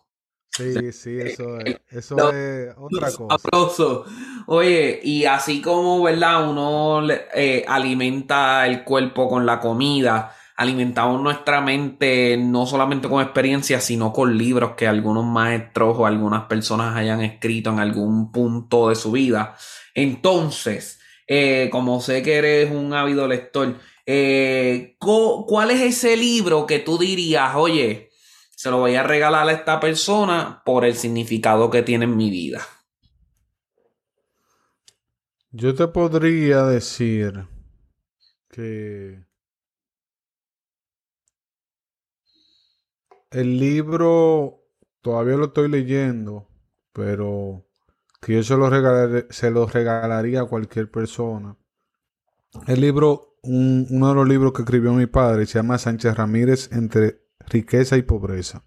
Sí, sí, eso es, eso es otra cosa. Oye, y así como, ¿verdad? Uno eh, alimenta el cuerpo con la comida, alimentamos nuestra mente no solamente con experiencias, sino con libros que algunos maestros o algunas personas hayan escrito en algún punto de su vida. Entonces, eh, como sé que eres un ávido lector, eh, ¿cuál es ese libro que tú dirías, oye, se lo voy a regalar a esta persona por el significado que tiene en mi vida? Yo te podría decir que el libro todavía lo estoy leyendo, pero que yo se lo, se lo regalaría a cualquier persona. El libro, uno de los libros que escribió mi padre, se llama Sánchez Ramírez entre riqueza y pobreza.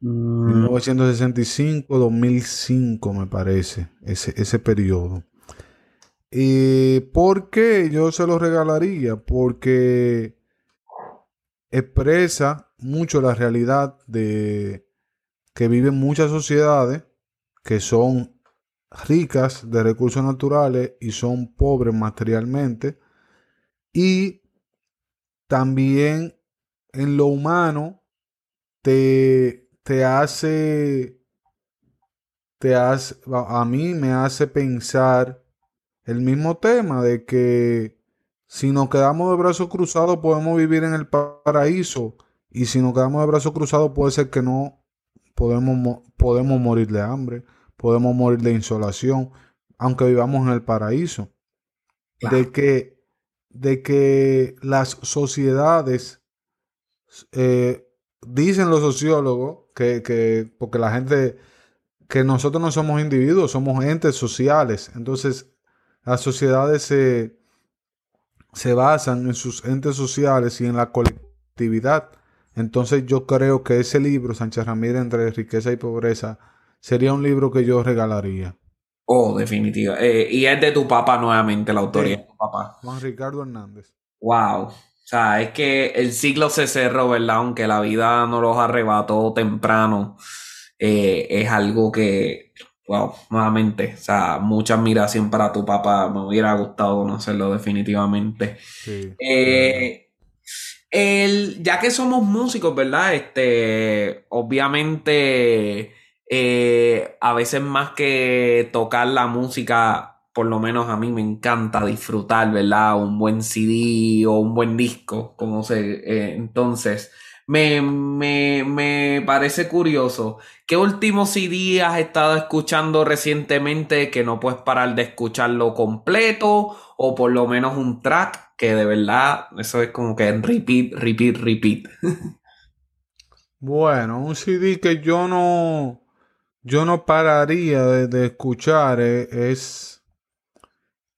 1965-2005 mm. me parece, ese, ese periodo. ¿Y por qué yo se lo regalaría? Porque expresa mucho la realidad de que viven muchas sociedades que son ricas de recursos naturales y son pobres materialmente. Y también en lo humano te, te hace, te hace, a mí me hace pensar el mismo tema de que si nos quedamos de brazos cruzados podemos vivir en el paraíso y si nos quedamos de brazos cruzados puede ser que no podemos, podemos morir de hambre podemos morir de insolación, aunque vivamos en el paraíso. De, que, de que las sociedades, eh, dicen los sociólogos, que, que, porque la gente, que nosotros no somos individuos, somos entes sociales. Entonces, las sociedades se, se basan en sus entes sociales y en la colectividad. Entonces yo creo que ese libro, Sánchez Ramírez, entre riqueza y pobreza, sería un libro que yo regalaría. Oh, definitiva. Eh, y es de tu papá nuevamente, la autoría de tu papá. Juan Ricardo Hernández. Wow. O sea, es que el siglo se cerró, ¿verdad? Aunque la vida nos los arrebató temprano, eh, es algo que, wow, nuevamente, o sea, mucha admiración para tu papá. Me hubiera gustado conocerlo definitivamente. Sí. Eh, el, ya que somos músicos, ¿verdad? Este, obviamente eh, a veces más que tocar la música, por lo menos a mí me encanta disfrutar, ¿verdad? Un buen CD o un buen disco, como se... Eh, entonces, me, me, me, parece curioso. ¿Qué último CD has estado escuchando recientemente que no puedes parar de escucharlo completo? O por lo menos un track que de verdad, eso es como que repeat, repeat, repeat. bueno, un CD que yo no yo no pararía de, escuchar eh, es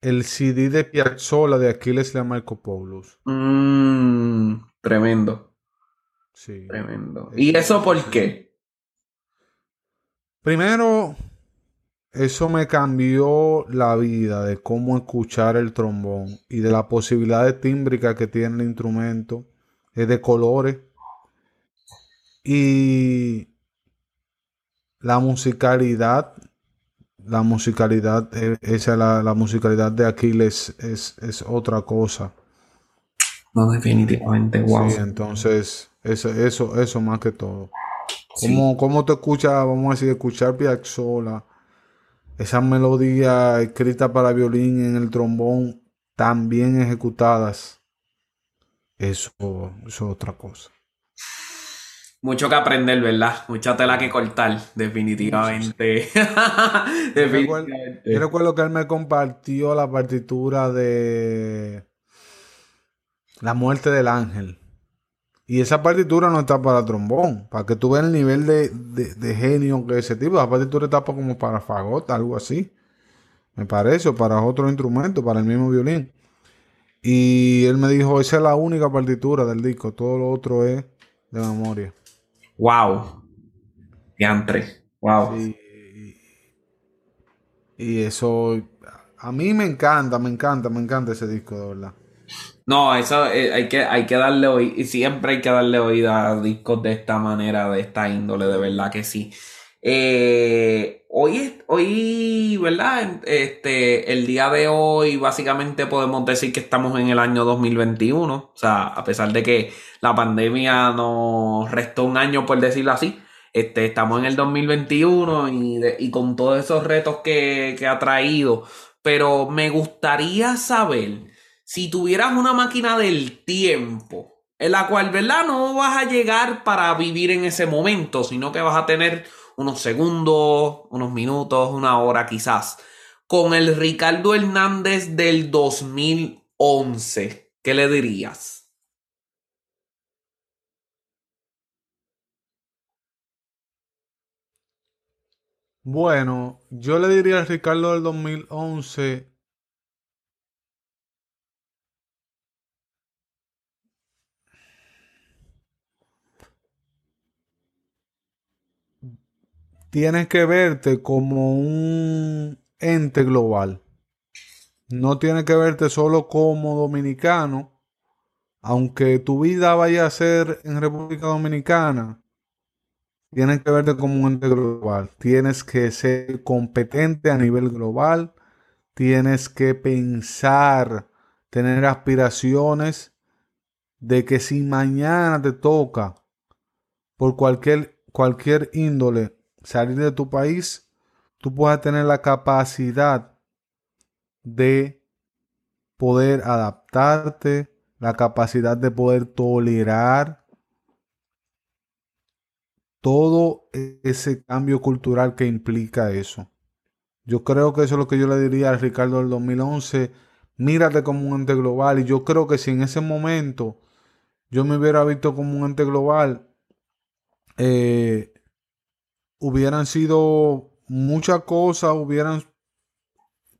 el CD de Piazzolla de Aquiles Lamarcopoulos. Mm, tremendo. Sí. Tremendo. ¿Y eso por qué? Primero, eso me cambió la vida de cómo escuchar el trombón y de la posibilidad de tímbrica que tiene el instrumento, es de colores. Y la musicalidad, la musicalidad, eh, esa la, la musicalidad de Aquiles es, es, otra cosa. No, definitivamente, wow. Sí, entonces, eso, eso, eso más que todo. ¿Cómo, ¿Cómo, te escuchas, vamos a decir, escuchar Piazzolla, esas melodías escritas para violín en el trombón, tan bien ejecutadas? Eso, eso es otra cosa. Mucho que aprender, ¿verdad? Mucha tela que cortar, definitivamente. definitivamente. Yo, recuerdo, que él me compartió la partitura de La muerte del ángel. Y esa partitura no está para trombón. Para que tú veas el nivel de, genio que ese tipo. La partitura está como para fagota, algo así. Me parece, o para otro instrumento, para el mismo violín. Y él me dijo, esa es la única partitura del disco. Todo lo otro es de memoria. Wow. Diantre. Wow. y eso a mí me encanta, me encanta, me encanta ese disco, de verdad. No, eso eh, hay, que, hay que darle oído, y siempre hay que darle oído a discos de esta manera, de esta índole, de verdad que sí. Eh, hoy, hoy, ¿verdad? Este, el día de hoy, básicamente podemos decir que estamos en el año 2021. O sea, a pesar de que la pandemia nos restó un año, por decirlo así, este, estamos en el 2021 y, y con todos esos retos que, que ha traído. Pero me gustaría saber si tuvieras una máquina del tiempo, en la cual, ¿verdad? No vas a llegar para vivir en ese momento, sino que vas a tener unos segundos, unos minutos, una hora quizás, con el Ricardo Hernández del 2011. ¿Qué le dirías? Bueno, yo le diría al Ricardo del 2011 tienes que verte como un ente global. No tienes que verte solo como dominicano, aunque tu vida vaya a ser en República Dominicana. Tienes que verte como un ente global. Tienes que ser competente a nivel global. Tienes que pensar, tener aspiraciones de que si mañana te toca por cualquier, cualquier índole salir de tu país, tú puedas tener la capacidad de poder adaptarte, la capacidad de poder tolerar todo ese cambio cultural que implica eso. Yo creo que eso es lo que yo le diría al Ricardo del 2011. Mírate como un ente global. Y yo creo que si en ese momento yo me hubiera visto como un ente global, eh, hubieran sido muchas cosas, hubieran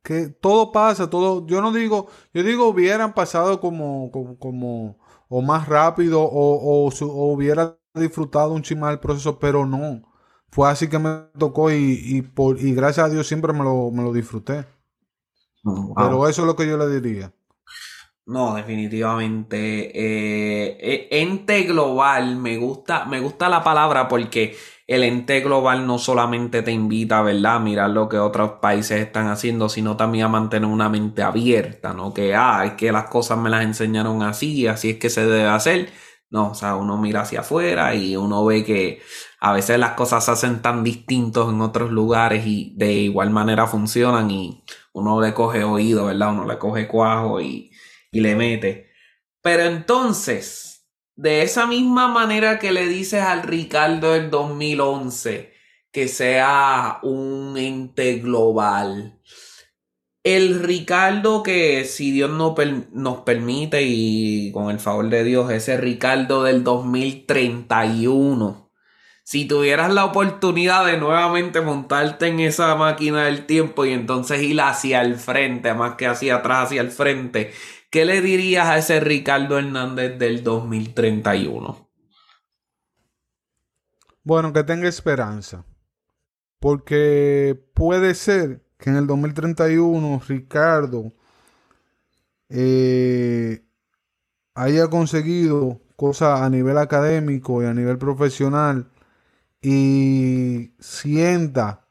que todo pasa, todo, yo no digo, yo digo hubieran pasado como, como, o más rápido, o, hubiera disfrutado un chimal el proceso, pero no. Fue así que me tocó y, por, y gracias a Dios siempre me lo, me lo disfruté. Pero eso es lo que yo le diría. No, definitivamente. Eh, eh, ente global, me gusta, me gusta la palabra porque el ente global no solamente te invita, ¿verdad?, a mirar lo que otros países están haciendo, sino también a mantener una mente abierta, ¿no? Que, ah, es que las cosas me las enseñaron así, así es que se debe hacer. No, o sea, uno mira hacia afuera y uno ve que a veces las cosas se hacen tan distintos en otros lugares y de igual manera funcionan y uno le coge oído, ¿verdad? Uno le coge cuajo y, y le mete. Pero entonces, de esa misma manera que le dices al Ricardo del 2011 que sea un ente global. El Ricardo que si Dios no nos permite y con el favor de Dios, ese Ricardo del 2031. Si tuvieras la oportunidad de nuevamente montarte en esa máquina del tiempo y entonces ir hacia el frente, más que hacia atrás, hacia el frente, ¿Qué le dirías a ese Ricardo Hernández del 2031? Bueno, que tenga esperanza. Porque puede ser que en el 2031 Ricardo eh, haya conseguido cosas a nivel académico y a nivel profesional y sienta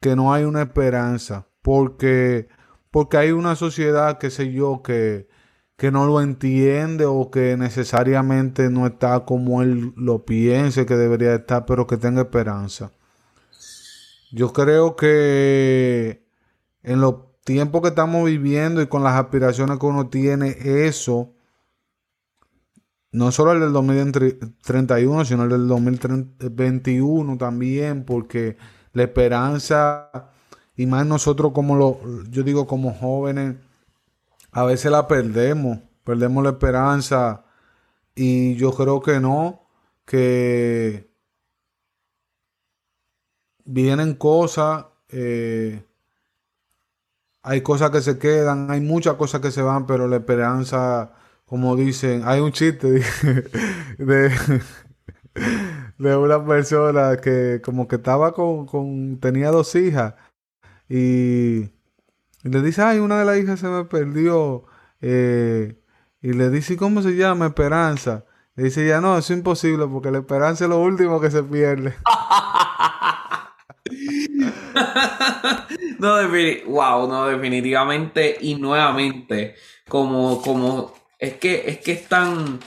que no hay una esperanza. Porque porque hay una sociedad, qué sé yo, que, que no lo entiende o que necesariamente no está como él lo piense que debería estar, pero que tenga esperanza. Yo creo que en los tiempos que estamos viviendo y con las aspiraciones que uno tiene, eso, no solo el del 2031, sino el del 2021 también, porque la esperanza y más nosotros como lo, yo digo como jóvenes, a veces la perdemos, perdemos la esperanza. Y yo creo que no, que vienen cosas, eh, hay cosas que se quedan, hay muchas cosas que se van, pero la esperanza, como dicen, hay un chiste de, de, una persona que como que estaba con, con tenía dos hijas y, le dice, ay, una de las hijas se me perdió Eh, y le dice, ¿cómo se llama? Esperanza. Le dice, ya no, es imposible porque la esperanza es lo último que se pierde. no, wow, no, definitivamente y nuevamente, como, como, es que, es que es tan,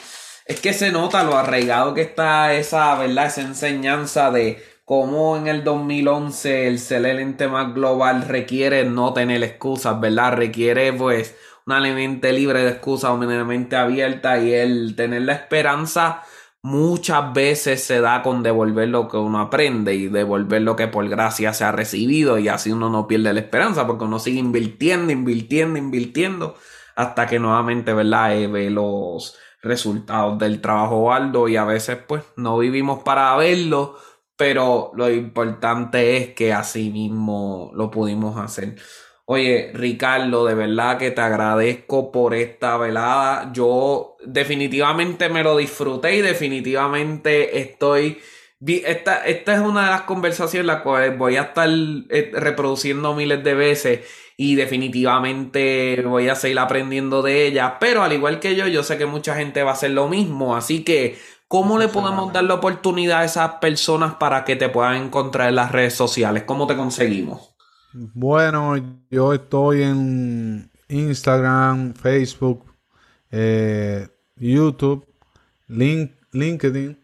es que se nota lo arraigado que está esa, ¿verdad? Esa enseñanza de cómo en el 2011 el ser más global requiere no tener excusas, ¿verdad? Requiere, pues, una mente libre de excusas, una mente abierta y el tener la esperanza muchas veces se da con devolver lo que uno aprende y devolver lo que por gracia se ha recibido y así uno no pierde la esperanza porque uno sigue invirtiendo, invirtiendo, invirtiendo hasta que nuevamente, ¿verdad? Eh, ve los resultados del trabajo alto y a veces pues no vivimos para verlo, pero lo importante es que así mismo lo pudimos hacer. Oye, Ricardo, de verdad que te agradezco por esta velada. Yo definitivamente me lo disfruté y definitivamente estoy... Esta, esta es una de las conversaciones las cuales voy a estar eh, reproduciendo miles de veces y definitivamente voy a seguir aprendiendo de ella. Pero al igual que yo, yo sé que mucha gente va a hacer lo mismo. Así que, ¿cómo le podemos dar la oportunidad a esas personas para que te puedan encontrar en las redes sociales? ¿Cómo te conseguimos? Bueno, yo estoy en Instagram, Facebook, eh, YouTube, LinkedIn,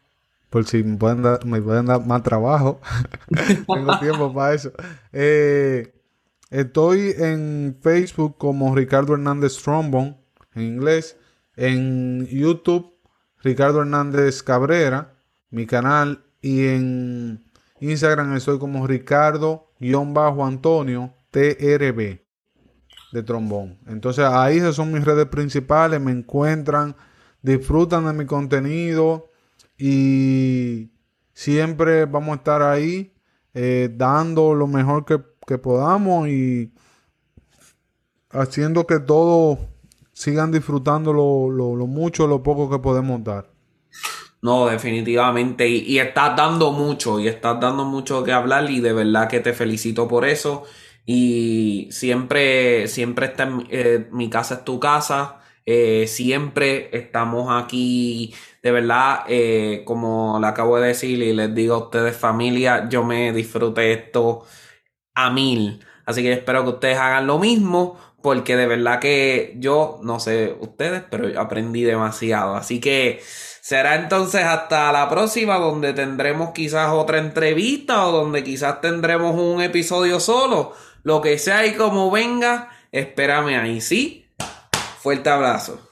por si me pueden dar, me pueden dar más trabajo. Tengo tiempo para eso. Eh, estoy en Facebook como Ricardo Hernández Trombone, en inglés. En YouTube, Ricardo Hernández Cabrera, mi canal. Y en Instagram estoy como Ricardo bajo Antonio TRB de trombón. Entonces ahí son mis redes principales, me encuentran, disfrutan de mi contenido y siempre vamos a estar ahí eh, dando lo mejor que, podamos y haciendo que todos sigan disfrutando lo, lo, mucho, lo poco que podemos dar. No, definitivamente. Y, estás dando mucho, y estás dando mucho que hablar, y de verdad que te felicito por eso. Y siempre, siempre está en, eh, mi casa es tu casa. Eh, siempre estamos aquí, de verdad, eh, como le acabo de decir y les digo a ustedes familia, yo me disfruté esto a mil. Así que espero que ustedes hagan lo mismo, porque de verdad que yo, no sé ustedes, pero aprendí demasiado. Así que... Será entonces hasta la próxima donde tendremos quizás otra entrevista o donde quizás tendremos un episodio solo. Lo que sea y como venga, espérame ahí, ¿sí? Fuerte abrazo.